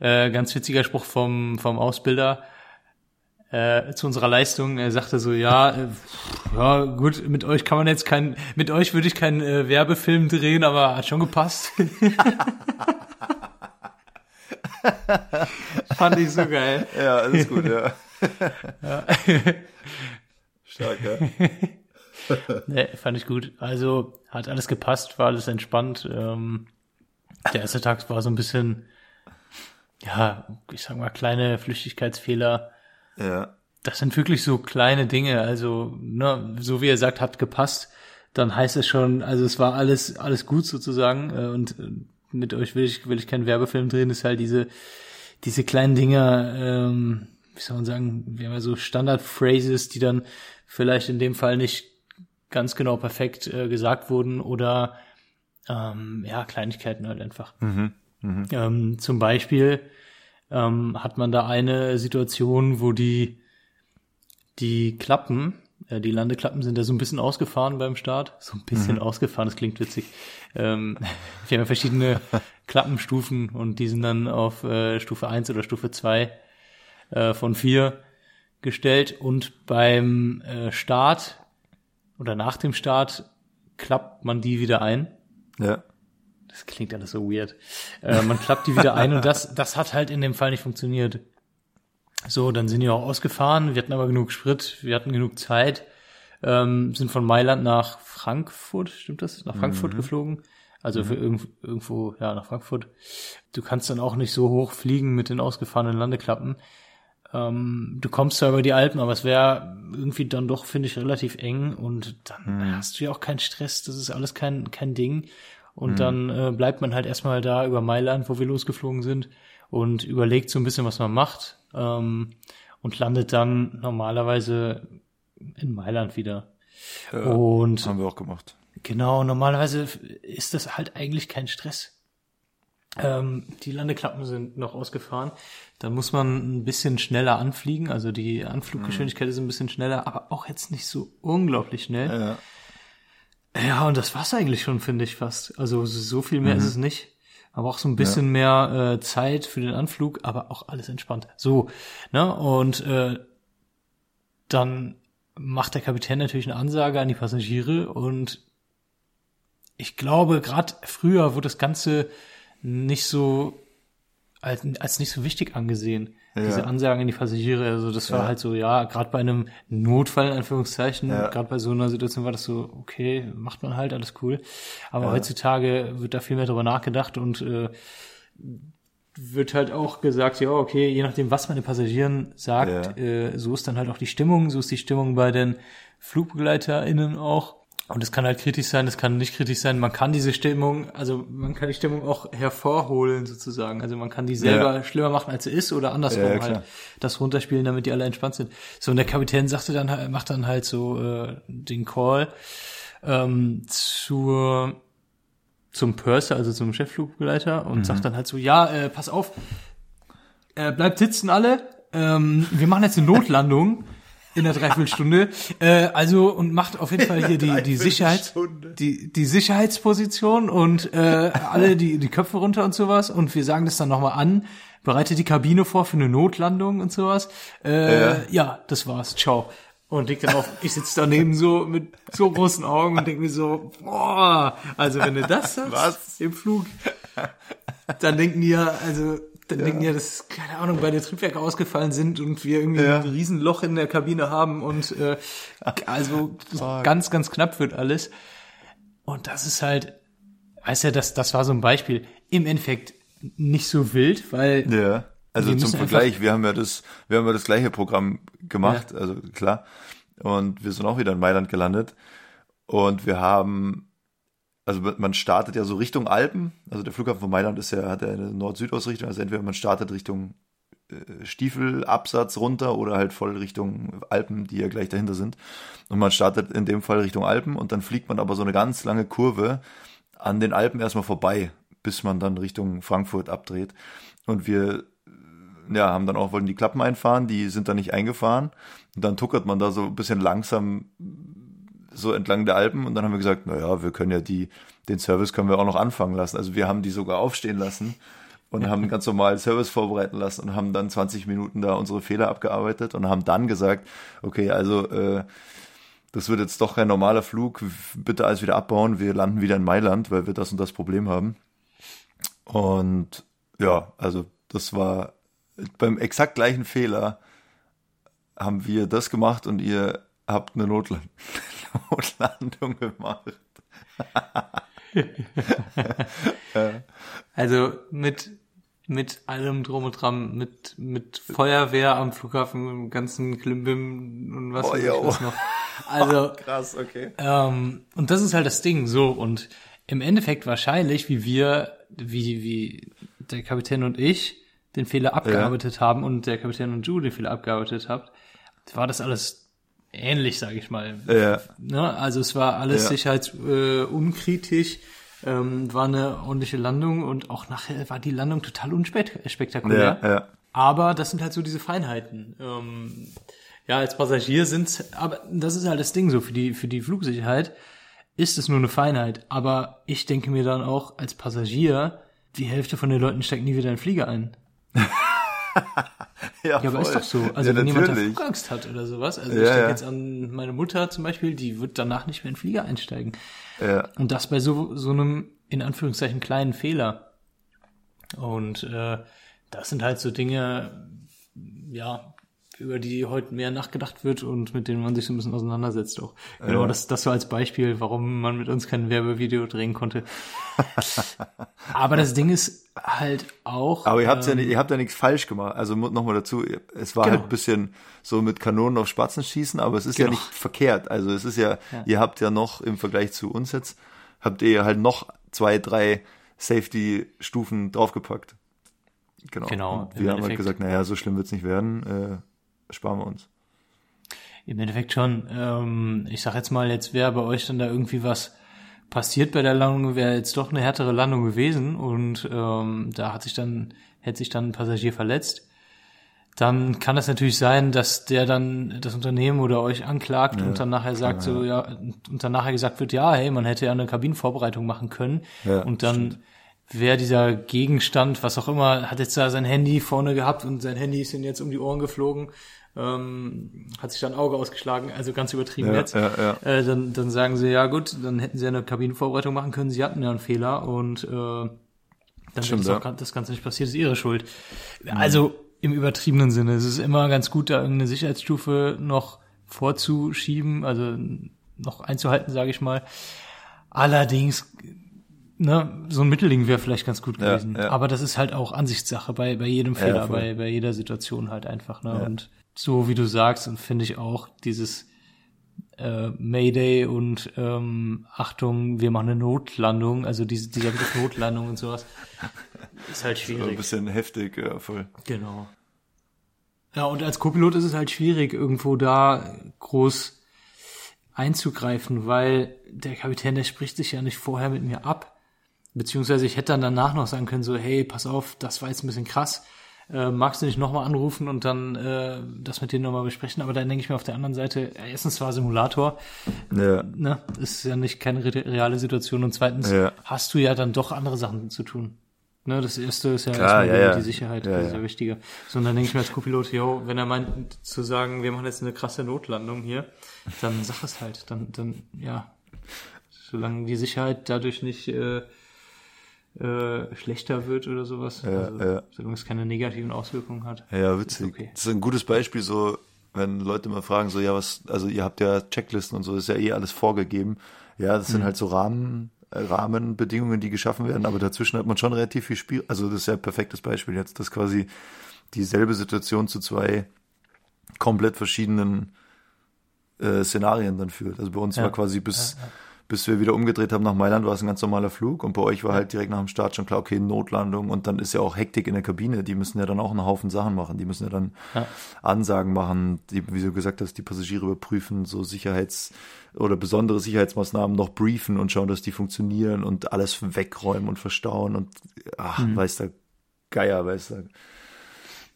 Äh, ganz witziger Spruch vom, vom Ausbilder äh, zu unserer Leistung. Er sagte so, ja, äh, ja, gut, mit euch kann man jetzt kein, mit euch würde ich keinen äh, Werbefilm drehen, aber hat schon gepasst. Fand ich so geil. Ja, alles gut, ja. Stark, ja. Nee, fand ich gut. Also hat alles gepasst, war alles entspannt. Ähm, der erste Tag war so ein bisschen, ja, ich sag mal, kleine Flüchtigkeitsfehler. Ja. Das sind wirklich so kleine Dinge. Also, ne, so wie er sagt, hat gepasst, dann heißt es schon, also es war alles, alles gut sozusagen. äh, Und äh, mit euch will ich, will ich keinen Werbefilm drehen, ist halt diese, diese kleinen Dinge, ähm, wie soll man sagen, wir haben ja so Standard-Phrases, die dann vielleicht in dem Fall nicht ganz genau perfekt äh, gesagt wurden oder ähm, ja, Kleinigkeiten halt einfach. Ähm, zum Beispiel ähm, hat man da eine Situation, wo die die Klappen, äh, die Landeklappen sind da so ein bisschen ausgefahren beim Start. So ein bisschen ausgefahren, das klingt witzig. Ähm, wir haben ja verschiedene Klappenstufen und die sind dann auf äh, Stufe 1 oder Stufe 2 äh, von 4 gestellt und beim äh, Start oder nach dem Start klappt man die wieder ein. Ja. Das klingt alles so weird. Äh, man klappt die wieder ein und das, das hat halt in dem Fall nicht funktioniert. So, dann sind die auch ausgefahren. Wir hatten aber genug Sprit, wir hatten genug Zeit, ähm, sind von Mailand nach Frankfurt, stimmt das? Nach Frankfurt geflogen. Also für irgend, irgendwo, ja, nach Frankfurt. Du kannst dann auch nicht so hoch fliegen mit den ausgefahrenen Landeklappen. Ähm, du kommst zwar über die Alpen, aber es wäre irgendwie dann doch, finde ich, relativ eng und dann hast du ja auch keinen Stress, das ist alles kein, kein Ding. Und dann äh, bleibt man halt erstmal da über Mailand, wo wir losgeflogen sind und überlegt so ein bisschen, was man macht ähm, und landet dann normalerweise in Mailand wieder. ja. Und Haben wir auch gemacht. Genau, normalerweise ist das halt eigentlich kein Stress. Ähm, die Landeklappen sind noch ausgefahren. Dann muss man ein bisschen schneller anfliegen. Also die Anfluggeschwindigkeit ist ein bisschen schneller, aber auch jetzt nicht so unglaublich schnell. Ja. Ja, und das war's eigentlich schon, finde ich fast. Also so viel mehr ist es nicht. Aber auch so ein bisschen mehr äh, Zeit für den Anflug, aber auch alles entspannt. So, ne? Und äh, dann macht der Kapitän natürlich eine Ansage an die Passagiere und ich glaube, gerade früher wurde das Ganze nicht so als, als nicht so wichtig angesehen. Ja. Diese Ansagen an die Passagiere, also das war Ja. halt so, ja, gerade bei einem Notfall in Anführungszeichen, Ja. gerade bei so einer Situation war das so, okay, macht man halt, alles cool. Aber heutzutage wird da viel mehr drüber nachgedacht und äh, wird halt auch gesagt, ja, okay, je nachdem, was man den Passagieren sagt, äh, so ist dann halt auch die Stimmung, so ist die Stimmung bei den FlugbegleiterInnen auch. Und es kann halt kritisch sein, es kann nicht kritisch sein. Man kann diese Stimmung, also man kann die Stimmung auch hervorholen sozusagen. Also man kann die selber Ja. schlimmer machen, als sie ist oder andersrum Ja, ja, halt das runterspielen, damit die alle entspannt sind. So, und der Kapitän sagte dann halt, macht dann halt so äh, den Call ähm, zur zum Purser, also zum Chefflugbegleiter und sagt dann halt so, ja, äh, pass auf, äh, bleibt sitzen alle, ähm, wir machen jetzt eine Notlandung. In der Dreiviertelstunde. Äh, also und macht auf jeden Fall hier die die Sicherheit die die Sicherheitsposition und äh, alle die die Köpfe runter und sowas und wir sagen das dann nochmal an. Bereitet die Kabine vor für eine Notlandung und sowas. Äh, Ja. ja, das war's. Ciao. Und leg dann auf, ich sitze daneben so mit so großen Augen und denke mir so, boah, also wenn du das sagst Was? im Flug, dann denken die ja, also dann denken die ja, dass, keine Ahnung, beide Triebwerke ausgefallen sind und wir irgendwie Ja. ein Riesenloch in der Kabine haben und äh, also Fuck. ganz, ganz knapp wird alles. Und das ist halt, weißt du, das, das war so ein Beispiel. Im Endeffekt nicht so wild, weil Ja. Also zum Vergleich, wir haben ja das, wir haben ja das gleiche Programm gemacht, also klar. Und wir sind auch wieder in Mailand gelandet. Und wir haben, also man startet ja so Richtung Alpen. Also der Flughafen von Mailand ist ja, hat ja eine Nord-Süd-Ausrichtung. Also entweder man startet Richtung äh, Stiefelabsatz runter oder halt voll Richtung Alpen, die ja gleich dahinter sind. Und man startet in dem Fall Richtung Alpen und dann fliegt man aber so eine ganz lange Kurve an den Alpen erstmal vorbei, bis man dann Richtung Frankfurt abdreht. Und wir ja, haben dann auch, wollten die Klappen einfahren, die sind dann nicht eingefahren. Und dann tuckert man da so ein bisschen langsam so entlang der Alpen und dann haben wir gesagt, na ja, wir können ja die, den Service können wir auch noch anfangen lassen. Also wir haben die sogar aufstehen lassen und haben ganz normal Service vorbereiten lassen und haben dann 20 Minuten da unsere Fehler abgearbeitet und haben dann gesagt, okay, also äh, das wird jetzt doch kein normaler Flug, bitte alles wieder abbauen, wir landen wieder in Mailand, weil wir das und das Problem haben. Und ja, also das war beim exakt gleichen Fehler haben wir das gemacht und ihr habt eine Notland Notlandung gemacht. Also mit mit allem drum und dran, mit mit Feuerwehr am Flughafen, im ganzen Klimbim und was Oh, weiß ich was noch. Also Krass, okay. ähm, und das ist halt das Ding so und im Endeffekt wahrscheinlich, wie wir, wie wie der Kapitän und ich den Fehler abgearbeitet haben und der Kapitän und du den Fehler abgearbeitet habt, war das alles ähnlich, sage ich mal. Ja, Ne? Also es war alles Ja. sicherheitsunkritisch, äh, unkritisch, ähm, war eine ordentliche Landung und auch nachher war die Landung total unspektakulär. ja, ja. Aber das sind halt so diese Feinheiten. Ähm, ja, als Passagier sind's, aber das ist halt das Ding so für die für die Flugsicherheit ist es nur eine Feinheit. Aber ich denke mir dann auch als Passagier, die Hälfte von den Leuten steigt nie wieder in den Flieger ein. Ja, aber voll. ist doch so. Also ja, wenn jemand da natürlich. Flugangst hat oder sowas, also Ja, ich denke ja. jetzt an meine Mutter zum Beispiel, die wird danach nicht mehr in den Flieger einsteigen. Ja, Und das bei so, so einem, in Anführungszeichen, kleinen Fehler. Und äh, das sind halt so Dinge, ja, über die heute mehr nachgedacht wird und mit denen man sich so ein bisschen auseinandersetzt auch. Genau, Ja. das, das so als Beispiel, warum man mit uns kein Werbevideo drehen konnte. Aber das Ding ist halt auch. aber ihr habt ja ähm, nicht, ihr habt ja nichts falsch gemacht. Also nochmal dazu, es war Genau. halt ein bisschen so mit Kanonen auf Spatzen schießen, aber es ist ja Genau. nicht verkehrt. Also es ist ja, Ja. ihr habt ja noch im Vergleich zu uns jetzt, habt ihr halt noch zwei, drei Safety-Stufen draufgepackt. Genau. Genau, wir haben halt gesagt, naja, so schlimm wird's nicht werden, äh, sparen wir uns. Im Endeffekt schon. Ähm, ich sag jetzt mal, jetzt wäre bei euch dann da irgendwie was passiert bei der Landung, wäre jetzt doch eine härtere Landung gewesen und ähm, da hat sich dann, hätte sich dann ein Passagier verletzt. Dann kann es natürlich sein, dass der dann das Unternehmen oder euch anklagt und dann nachher sagt so, ja, und dann nachher gesagt wird, ja, hey, man hätte ja eine Kabinenvorbereitung machen können. Ja, und dann wäre dieser Gegenstand, was auch immer, hat jetzt da sein Handy vorne gehabt und sein Handy ist ihm jetzt um die Ohren geflogen, ähm, hat sich da ein Auge ausgeschlagen, also ganz übertrieben Ja, jetzt. ja, ja. Äh, dann, dann sagen sie, ja gut, dann hätten sie eine Kabinenvorbereitung machen können, sie hatten ja einen Fehler und äh, dann Stimmt, ist auch das Ganze nicht passiert, ist ihre Schuld. Also im übertriebenen Sinne, es ist immer ganz gut, da irgendeine Sicherheitsstufe noch vorzuschieben, also noch einzuhalten, sage ich mal. Allerdings, ne, so ein Mittelding wäre vielleicht ganz gut Ja, gewesen. ja. Aber das ist halt auch Ansichtssache bei, bei jedem Fehler, voll. bei, bei jeder Situation halt einfach. Ne? Und so wie du sagst, und finde ich auch dieses äh, Mayday und ähm, Achtung, wir machen eine Notlandung, also diese, dieser Begriff Notlandung und sowas, ist halt So ein schwierig. bisschen heftig, ja, voll. Genau. Ja, und als Co-Pilot ist es halt schwierig, irgendwo da groß einzugreifen, weil der Kapitän, der spricht sich ja nicht vorher mit mir ab. Beziehungsweise ich hätte dann danach noch sagen können, so, hey, pass auf, das war jetzt ein bisschen krass. äh, magst du nicht nochmal anrufen und dann äh, das mit denen nochmal besprechen? Aber dann denke ich mir auf der anderen Seite, äh, erstens war Simulator, Ja. ne, ist ja nicht keine re reale Situation und zweitens Ja. hast du ja dann doch andere Sachen zu tun. Ne, das erste ist ja Klar, erstmal ja, die, ja. die Sicherheit, Ja, das ist ja. ja wichtiger. So, und dann denke ich mir als Co-Pilot, yo, wenn er meint zu sagen, wir machen jetzt eine krasse Notlandung hier, dann sag es halt. Dann, dann, ja, solange die Sicherheit dadurch nicht äh, äh, schlechter wird oder sowas, Ja, also, ja. solange es keine negativen Auswirkungen hat. Ja, witzig. okay. Das ist ein gutes Beispiel, so, wenn Leute mal fragen, so, ja, was, also ihr habt ja Checklisten und so, ist ja eh alles vorgegeben. Ja, das Mhm. sind halt so Rahmen, äh, Rahmenbedingungen, die geschaffen werden, aber dazwischen hat man schon relativ viel Spiel. Also das ist ja ein perfektes Beispiel jetzt, dass quasi dieselbe Situation zu zwei komplett verschiedenen äh, Szenarien dann führt. Also bei uns Ja. war quasi bis, bis wir wieder umgedreht haben nach Mailand, war es ein ganz normaler Flug und bei euch war halt direkt nach dem Start schon klar, okay, Notlandung und dann ist ja auch Hektik in der Kabine. Die müssen ja dann auch einen Haufen Sachen machen. Die müssen ja dann Ja. Ansagen machen, die, wie du gesagt hast, die Passagiere überprüfen, so Sicherheits- oder besondere Sicherheitsmaßnahmen noch briefen und schauen, dass die funktionieren und alles wegräumen und verstauen und ach, Mhm. weiß der Geier, weiß der.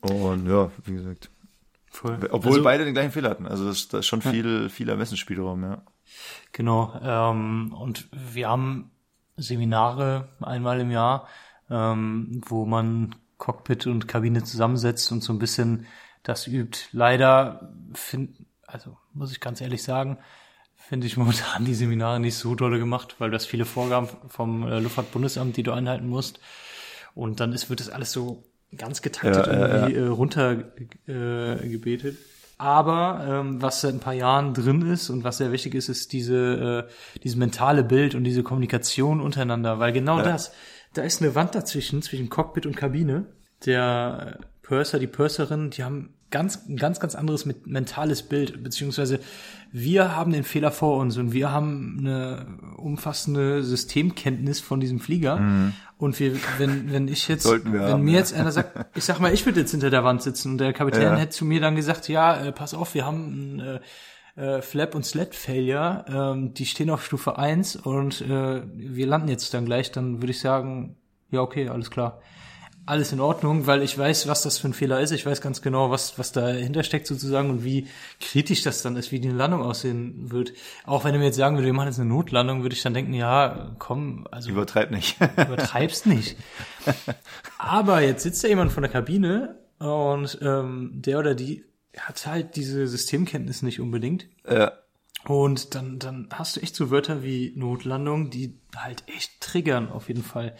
Und ja, wie gesagt. Voll. Obwohl Also- beide den gleichen Fehler hatten. Also das, das ist schon viel, viel Ermessensspielraum, ja. Genau. Ähm, und wir haben Seminare einmal im Jahr, ähm, wo man Cockpit und Kabine zusammensetzt und so ein bisschen das übt. Leider finde, also muss ich ganz ehrlich sagen, finde ich momentan die Seminare nicht so dolle gemacht, weil du hast viele Vorgaben vom äh, Luftfahrtbundesamt, die du einhalten musst. Und dann ist, wird das alles so ganz getaktet Ja, ja, irgendwie äh, runter äh. Aber ähm, was seit ein paar Jahren drin ist und was sehr wichtig ist, ist diese äh, dieses mentale Bild und diese Kommunikation untereinander, weil genau das, da ist eine Wand dazwischen zwischen Cockpit und Kabine. Der Purser, die Purserin, die haben ganz ein ganz ganz anderes mit, mentales Bild, beziehungsweise wir haben den Fehler vor uns und wir haben eine umfassende Systemkenntnis von diesem Flieger und wir wenn wenn ich jetzt Mhm. Wenn haben, mir ja. jetzt einer sagt, ich sag mal, ich würde jetzt hinter der Wand sitzen und der Kapitän Ja. hätte zu mir dann gesagt, ja, äh, pass auf, wir haben ein äh, äh, Flap und Sled Failure, ähm, die stehen auf Stufe 1 und äh, wir landen jetzt dann gleich, dann würde ich sagen, ja, okay, alles klar. Alles in Ordnung, weil ich weiß, was das für ein Fehler ist. Ich weiß ganz genau, was, was dahinter steckt sozusagen und wie kritisch das dann ist, wie die Landung aussehen wird. Auch wenn er mir jetzt sagen würde, wir machen jetzt eine Notlandung, würde ich dann denken, ja, komm, also Übertreib nicht. übertreib's nicht. Aber jetzt sitzt da jemand von der Kabine und ähm, der oder die hat halt diese Systemkenntnis nicht unbedingt. ja, Und dann, dann hast du echt so Wörter wie Notlandung, die halt echt triggern auf jeden Fall.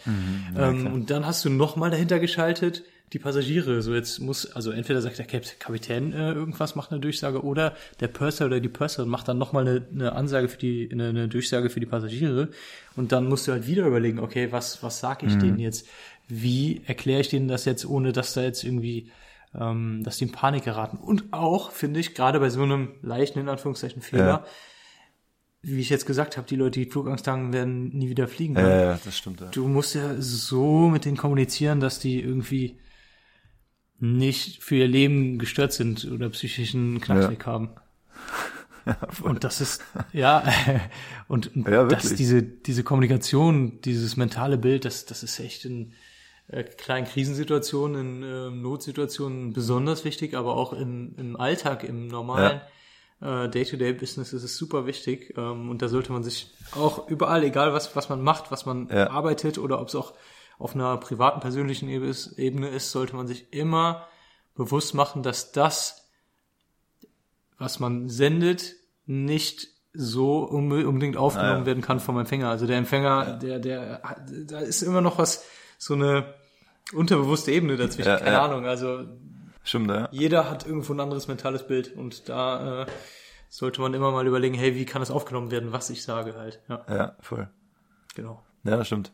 ähm, und dann hast du nochmal dahinter geschaltet, die Passagiere. So jetzt muss, also entweder sagt der Kap- Kapitän äh, irgendwas, macht eine Durchsage, oder der Purser oder die Purserin macht dann nochmal eine, eine Ansage für die, eine, eine Durchsage für die Passagiere. Und dann musst du halt wieder überlegen, okay, was, was sag ich denen jetzt? Wie erkläre ich denen das jetzt, ohne dass da jetzt irgendwie ähm, dass die in Panik geraten. Und auch, finde ich, gerade bei so einem leichten, in Anführungszeichen, Fehler, Ja. wie ich jetzt gesagt habe, die Leute, die Flugangst haben, werden nie wieder fliegen. ja, können. ja, das stimmt. Ja. Du musst ja so mit denen kommunizieren, dass die irgendwie nicht für ihr Leben gestört sind oder psychischen Knackweg haben. und das ist, ja, und, und Ja, dass wirklich. diese, diese Kommunikation, dieses mentale Bild, das, das ist echt in äh, kleinen Krisensituationen, in äh, Notsituationen besonders wichtig, aber auch in, im Alltag, im normalen äh, Day-to-Day-Business ist es super wichtig. Ähm, und da sollte man sich auch überall, egal was, was man macht, was man Ja. arbeitet oder ob es auch auf einer privaten, persönlichen Ebene ist, sollte man sich immer bewusst machen, dass das, was man sendet, nicht so unbe- unbedingt aufgenommen Ja. werden kann vom Empfänger. Also der Empfänger, der, der, da ist immer noch was, so eine unterbewusste Ebene dazwischen. Ja, Keine ja. Ahnung. Also Stimmt, ja. jeder hat irgendwo ein anderes mentales Bild und da äh, sollte man immer mal überlegen, hey, wie kann das aufgenommen werden, was ich sage halt. Ja, Ja, voll. genau. Ja, das stimmt.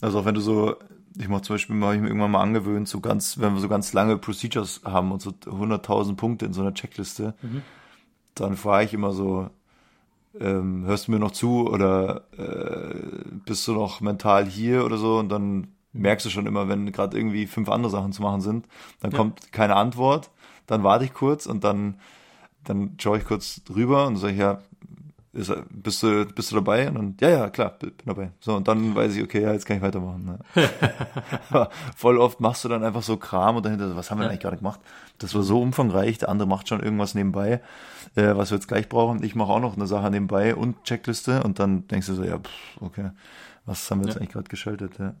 Also auch wenn du so, ich mach zum Beispiel, habe ich mir irgendwann mal angewöhnt, so ganz, wenn wir so ganz lange Procedures haben und so 100.000 Punkte in so einer Checkliste, dann frage ich immer so, ähm, hörst du mir noch zu oder äh, bist du noch mental hier oder so und dann merkst du schon immer, wenn gerade irgendwie fünf andere Sachen zu machen sind, dann Ja. kommt keine Antwort, dann warte ich kurz und dann dann schaue ich kurz drüber und sage ja, ist, bist du, bist du dabei? Und dann, ja, ja, klar, bin dabei. So, und dann weiß ich, okay, ja, jetzt kann ich weitermachen. Ne? Aber Voll oft machst du dann einfach so Kram und dahinter, was haben wir Ja. eigentlich gerade gemacht? Das war so umfangreich, der andere macht schon irgendwas nebenbei, äh, was wir jetzt gleich brauchen. Ich mache auch noch eine Sache nebenbei und Checkliste und dann denkst du so, ja, pff, okay, was haben wir jetzt Ja. eigentlich gerade geschaltet? Ja.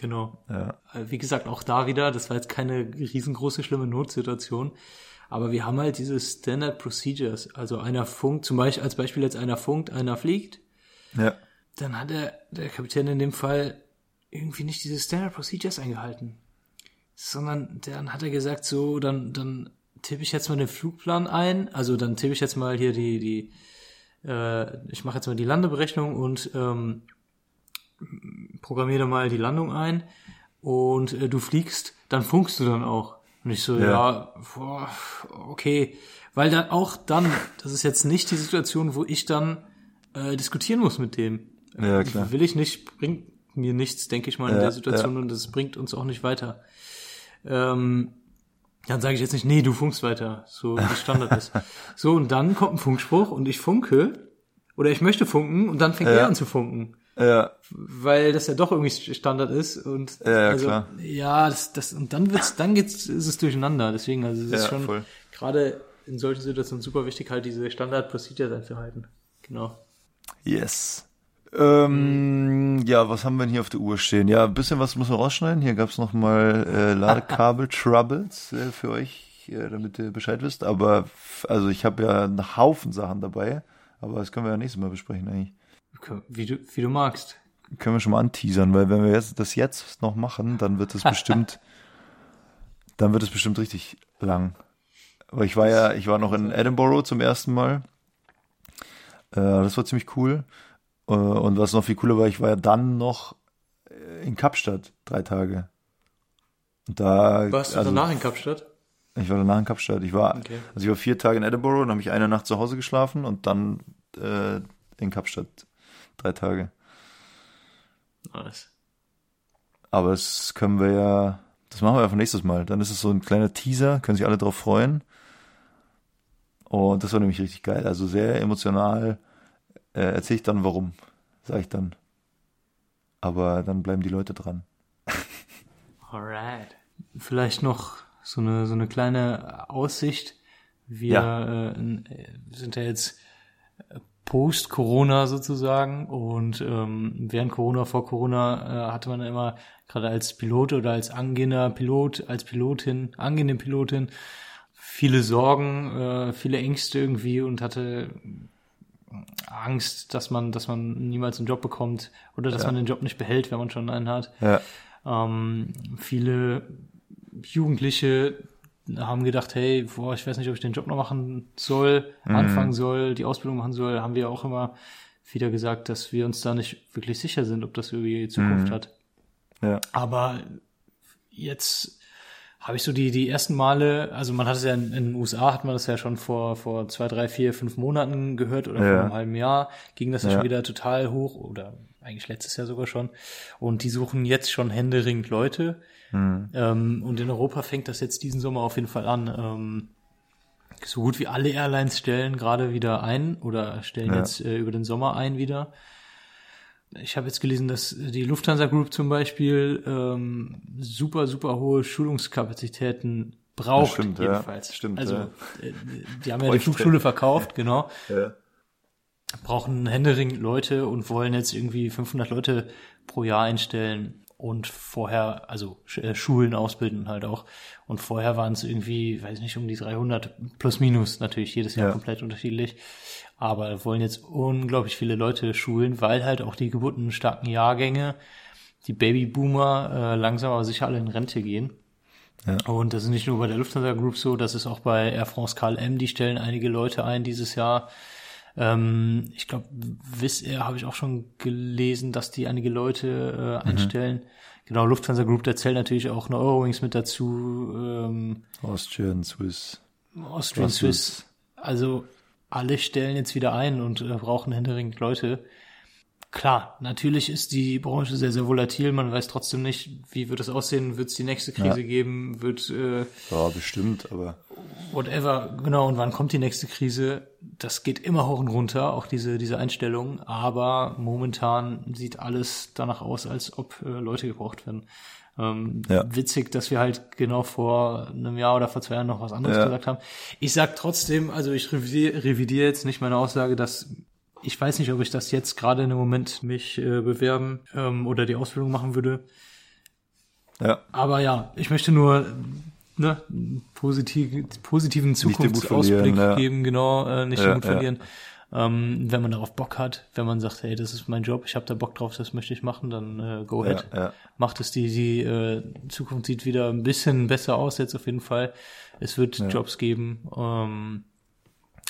Genau. Ja. Äh, Wie gesagt, auch da wieder, das war jetzt keine riesengroße, schlimme Notsituation. Aber wir haben halt diese Standard Procedures. Also einer funkt, zum Beispiel als Beispiel jetzt einer funkt, einer fliegt. ja. Dann hat er, der Kapitän in dem Fall, irgendwie nicht diese Standard Procedures eingehalten. Sondern dann hat er gesagt, so, dann, dann tippe ich jetzt mal den Flugplan ein. Also dann tippe ich jetzt mal hier die, die, äh, ich mache jetzt mal die Landeberechnung und ähm, programmiere mal die Landung ein und äh, du fliegst, dann funkst du dann auch. Und ich so, ja, Ja. boah, okay. Weil dann auch dann, das ist jetzt nicht die Situation, wo ich dann äh, diskutieren muss mit dem. Ja, klar. Will ich nicht, bringt mir nichts, denke ich mal, in Ja, der Situation und das bringt uns auch nicht weiter. Ähm, dann sage ich jetzt nicht, nee, du funkst weiter, so wie Standard ist. So, und dann kommt ein Funkspruch und ich funke oder ich möchte funken und dann fängt Ja. er an zu funken Ja, weil das ja doch irgendwie Standard ist und Ja, also, klar. ja, das, das und dann wird's, dann geht's, ist es durcheinander. Deswegen, also es ist Ja, schon voll. gerade in solchen Situationen super wichtig, halt diese Standard Procedures einzuhalten. Genau. Yes. Ähm, ja, was haben wir denn hier auf der Uhr stehen? Ja, ein bisschen was muss man rausschneiden. Hier gab's noch mal äh, Ladekabel-Troubles äh, für euch, äh, damit ihr Bescheid wisst. Aber also ich habe ja einen Haufen Sachen dabei, aber das können wir ja nächstes Mal besprechen eigentlich. Wie du, wie du magst. Können wir schon mal anteasern, weil wenn wir das jetzt noch machen, dann wird es bestimmt, dann wird es bestimmt richtig lang. Aber ich war ja, ich war noch in Edinburgh zum ersten Mal. Äh, das war ziemlich cool. Äh, und was noch viel cooler war, ich war ja dann noch äh, in Kapstadt drei Tage. Und da, Warst du also, danach in Kapstadt? ich war danach in Kapstadt. Ich war, Okay. also ich war vier Tage in Edinburgh, dann habe ich eine Nacht zu Hause geschlafen und dann äh, in Kapstadt drei Tage. Nice. Aber das können wir ja, das machen wir einfach nächstes Mal. Dann ist es so ein kleiner Teaser, können sich alle drauf freuen. Und das war nämlich richtig geil. Also sehr emotional. Äh, Erzähle ich dann warum, sage ich dann. Aber dann bleiben die Leute dran. Alright. Vielleicht noch so eine, so eine kleine Aussicht. Wir Ja. äh, äh, sind ja jetzt Post-Corona sozusagen und ähm, während Corona, vor Corona äh, hatte man immer gerade als Pilot oder als angehender Pilot, als Pilotin, angehende Pilotin viele Sorgen, äh, viele Ängste irgendwie und hatte Angst, dass man, dass man niemals einen Job bekommt oder dass Ja. man den Job nicht behält, wenn man schon einen hat. Ja, Ähm, viele Jugendliche haben gedacht, hey, boah, ich weiß nicht, ob ich den Job noch machen soll, anfangen soll, die Ausbildung machen soll. Haben wir auch immer wieder gesagt, dass wir uns da nicht wirklich sicher sind, ob das irgendwie Zukunft hat. ja, Aber jetzt habe ich so die, die ersten Male, also man hat es ja in, in den USA, hat man das ja schon vor, vor zwei, drei, vier, fünf Monaten gehört oder Ja. vor einem halben Jahr ging das ja Ja. schon wieder total hoch oder eigentlich letztes Jahr sogar schon. Und die suchen jetzt schon händeringend Leute. Mhm. Ähm, und in Europa fängt das jetzt diesen Sommer auf jeden Fall an. Ähm, so gut wie alle Airlines stellen gerade wieder ein oder stellen Ja. jetzt äh, über den Sommer ein wieder. Ich habe jetzt gelesen, dass die Lufthansa Group zum Beispiel ähm, super, super hohe Schulungskapazitäten braucht. stimmt, ja. jedenfalls. Stimmt, also ja. äh, die haben ja die. Flugschule verkauft, genau. ja. Brauchen händeringend Leute und wollen jetzt irgendwie 500 Leute pro Jahr einstellen und vorher, also äh, Schulen ausbilden halt auch. Und vorher waren es irgendwie, weiß nicht, um die 300 plus minus natürlich jedes Jahr Ja. komplett unterschiedlich. Aber wollen jetzt unglaublich viele Leute schulen, weil halt auch die geburtenstarken Jahrgänge, die Babyboomer äh, langsam aber sicher alle in Rente gehen. Ja. Und das ist nicht nur bei der Lufthansa Group so, das ist auch bei Air France KLM, die stellen einige Leute ein dieses Jahr. Ähm, ich glaube, Wizz Air habe ich auch schon gelesen, dass die einige Leute äh, einstellen. Genau, Lufthansa Group, da zählt natürlich auch eine Eurowings mit dazu, ähm, Austrian, Swiss. Austrian Brussels. Swiss. Also alle stellen jetzt wieder ein und äh, brauchen händeringend Leute. Klar, natürlich ist die Branche sehr, sehr volatil. Man weiß trotzdem nicht, wie wird es aussehen, wird es die nächste Krise Ja. geben, wird äh, Ja, bestimmt, aber whatever, genau, und wann kommt die nächste Krise? Das geht immer hoch und runter, auch diese, diese Einstellung. Aber momentan sieht alles danach aus, als ob äh, Leute gebraucht werden. Ähm, Ja. Witzig, dass wir halt genau vor einem Jahr oder vor zwei Jahren noch was anderes Ja. gesagt haben. Ich sag trotzdem, also ich revidiere, revidiere jetzt nicht meine Aussage, dass ich weiß nicht, ob ich das jetzt gerade in dem Moment mich äh, bewerben ähm, oder die Ausbildung machen würde. ja, Aber ja, ich möchte nur ne, positiv, positiven Zukunftsausblick ja. geben, genau, äh, nicht Ja, den Mut ja. verlieren. Ähm, wenn man darauf Bock hat, wenn man sagt, hey, das ist mein Job, ich habe da Bock drauf, das möchte ich machen, dann äh, go ja, ahead. ja. Macht es die, die äh, Zukunft sieht wieder ein bisschen besser aus jetzt auf jeden Fall. Es wird Jobs geben, ähm,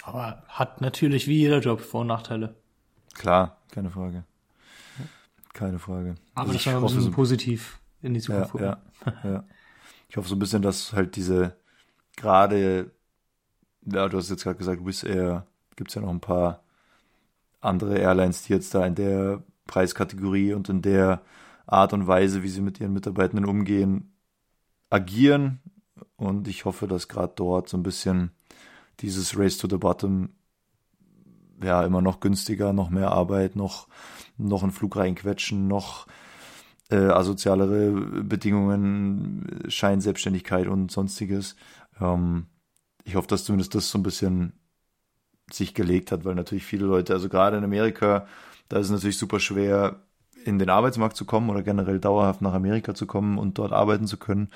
aber hat natürlich wie jeder Job Vor- und Nachteile. Klar, keine Frage. Keine Frage. Aber Also das ich war ein bisschen so- positiv in die Ja, Zukunft. gucken. ja, ja. Ich hoffe so ein bisschen, dass halt diese gerade, ja, du hast jetzt gerade gesagt, Wizz Air, gibt's ja noch ein paar andere Airlines, die jetzt da in der Preiskategorie und in der Art und Weise, wie sie mit ihren Mitarbeitenden umgehen, agieren. Und ich hoffe, dass gerade dort so ein bisschen dieses Race to the Bottom ja immer noch günstiger, noch mehr Arbeit, noch, noch einen Flug reinquetschen, noch äh, asozialere Bedingungen, Scheinselbstständigkeit und sonstiges. Ähm, ich hoffe, dass zumindest das so ein bisschen sich gelegt hat, weil natürlich viele Leute, also gerade in Amerika, da ist es natürlich super schwer, in den Arbeitsmarkt zu kommen oder generell dauerhaft nach Amerika zu kommen und dort arbeiten zu können.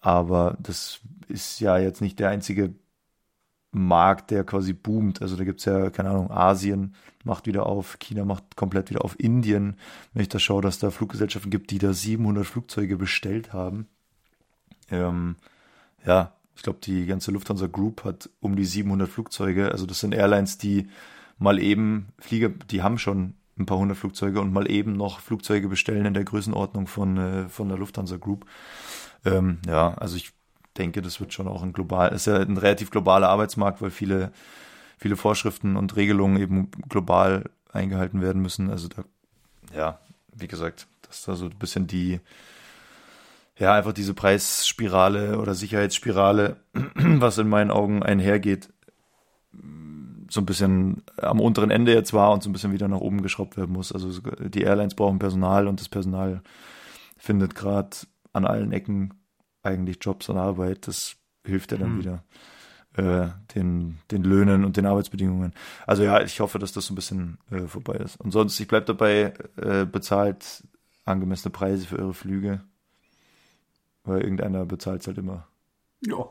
Aber das ist ja jetzt nicht der einzige Markt, der quasi boomt. Also da gibt's ja, keine Ahnung, Asien macht wieder auf, China macht komplett wieder auf, Indien, wenn ich da schaue, dass da Fluggesellschaften gibt, die da 700 Flugzeuge bestellt haben. Ähm, ja, ich glaube, die ganze Lufthansa Group hat um die 700 Flugzeuge. Also das sind Airlines, die mal eben Flieger, die haben schon ein paar hundert Flugzeuge und mal eben noch Flugzeuge bestellen in der Größenordnung von, äh, von der Lufthansa Group. Ähm, ja, also ich denke, das wird schon auch ein global, ist ja ein relativ globaler Arbeitsmarkt, weil viele, viele Vorschriften und Regelungen eben global eingehalten werden müssen. Also da, ja, wie gesagt, dass da so ein bisschen die, ja, einfach diese Preisspirale oder Sicherheitsspirale, was in meinen Augen einhergeht, so ein bisschen am unteren Ende jetzt war und so ein bisschen wieder nach oben geschraubt werden muss. Also die Airlines brauchen Personal und das Personal findet gerade an allen Ecken eigentlich Jobs und Arbeit. Das hilft ja dann wieder äh, den, den Löhnen und den Arbeitsbedingungen. Also ja, ich hoffe, dass das so ein bisschen äh, vorbei ist. Und sonst, ich bleib dabei, äh, bezahlt angemessene Preise für eure Flüge. Weil irgendeiner bezahlt halt immer. Ja,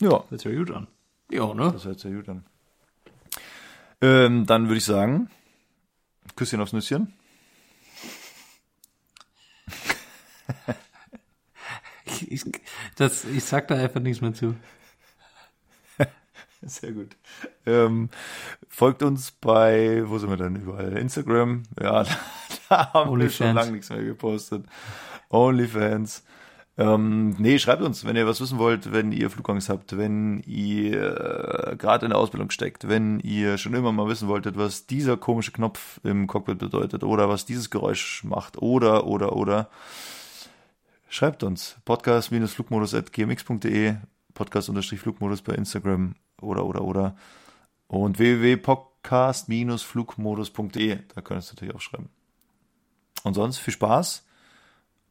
Ja, hört sich ja gut an. Ja, ne? das hört sehr gut an. Ähm, dann würde ich sagen, Küsschen aufs Nüsschen. Ich, das, ich sag da einfach nichts mehr zu. Sehr gut. Ähm, folgt uns bei, wo sind wir denn überall? Instagram. Ja, da, da haben wir schon OnlyFans. lange nichts mehr gepostet. OnlyFans. Ähm, nee, schreibt uns, wenn ihr was wissen wollt, wenn ihr Flugangst habt, wenn ihr äh, gerade in der Ausbildung steckt, wenn ihr schon immer mal wissen wolltet, was dieser komische Knopf im Cockpit bedeutet oder was dieses Geräusch macht oder, oder, oder. Schreibt uns podcast-flugmodus.gmx.de, podcast-flugmodus bei Instagram oder, oder, oder. Und www.podcast-flugmodus.de, da könnt ihr es natürlich auch schreiben. Und sonst viel Spaß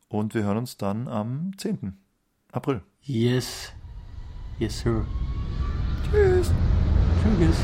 und wir hören uns dann am 10. April. Yes. Yes, sir. Tschüss. Tschüss.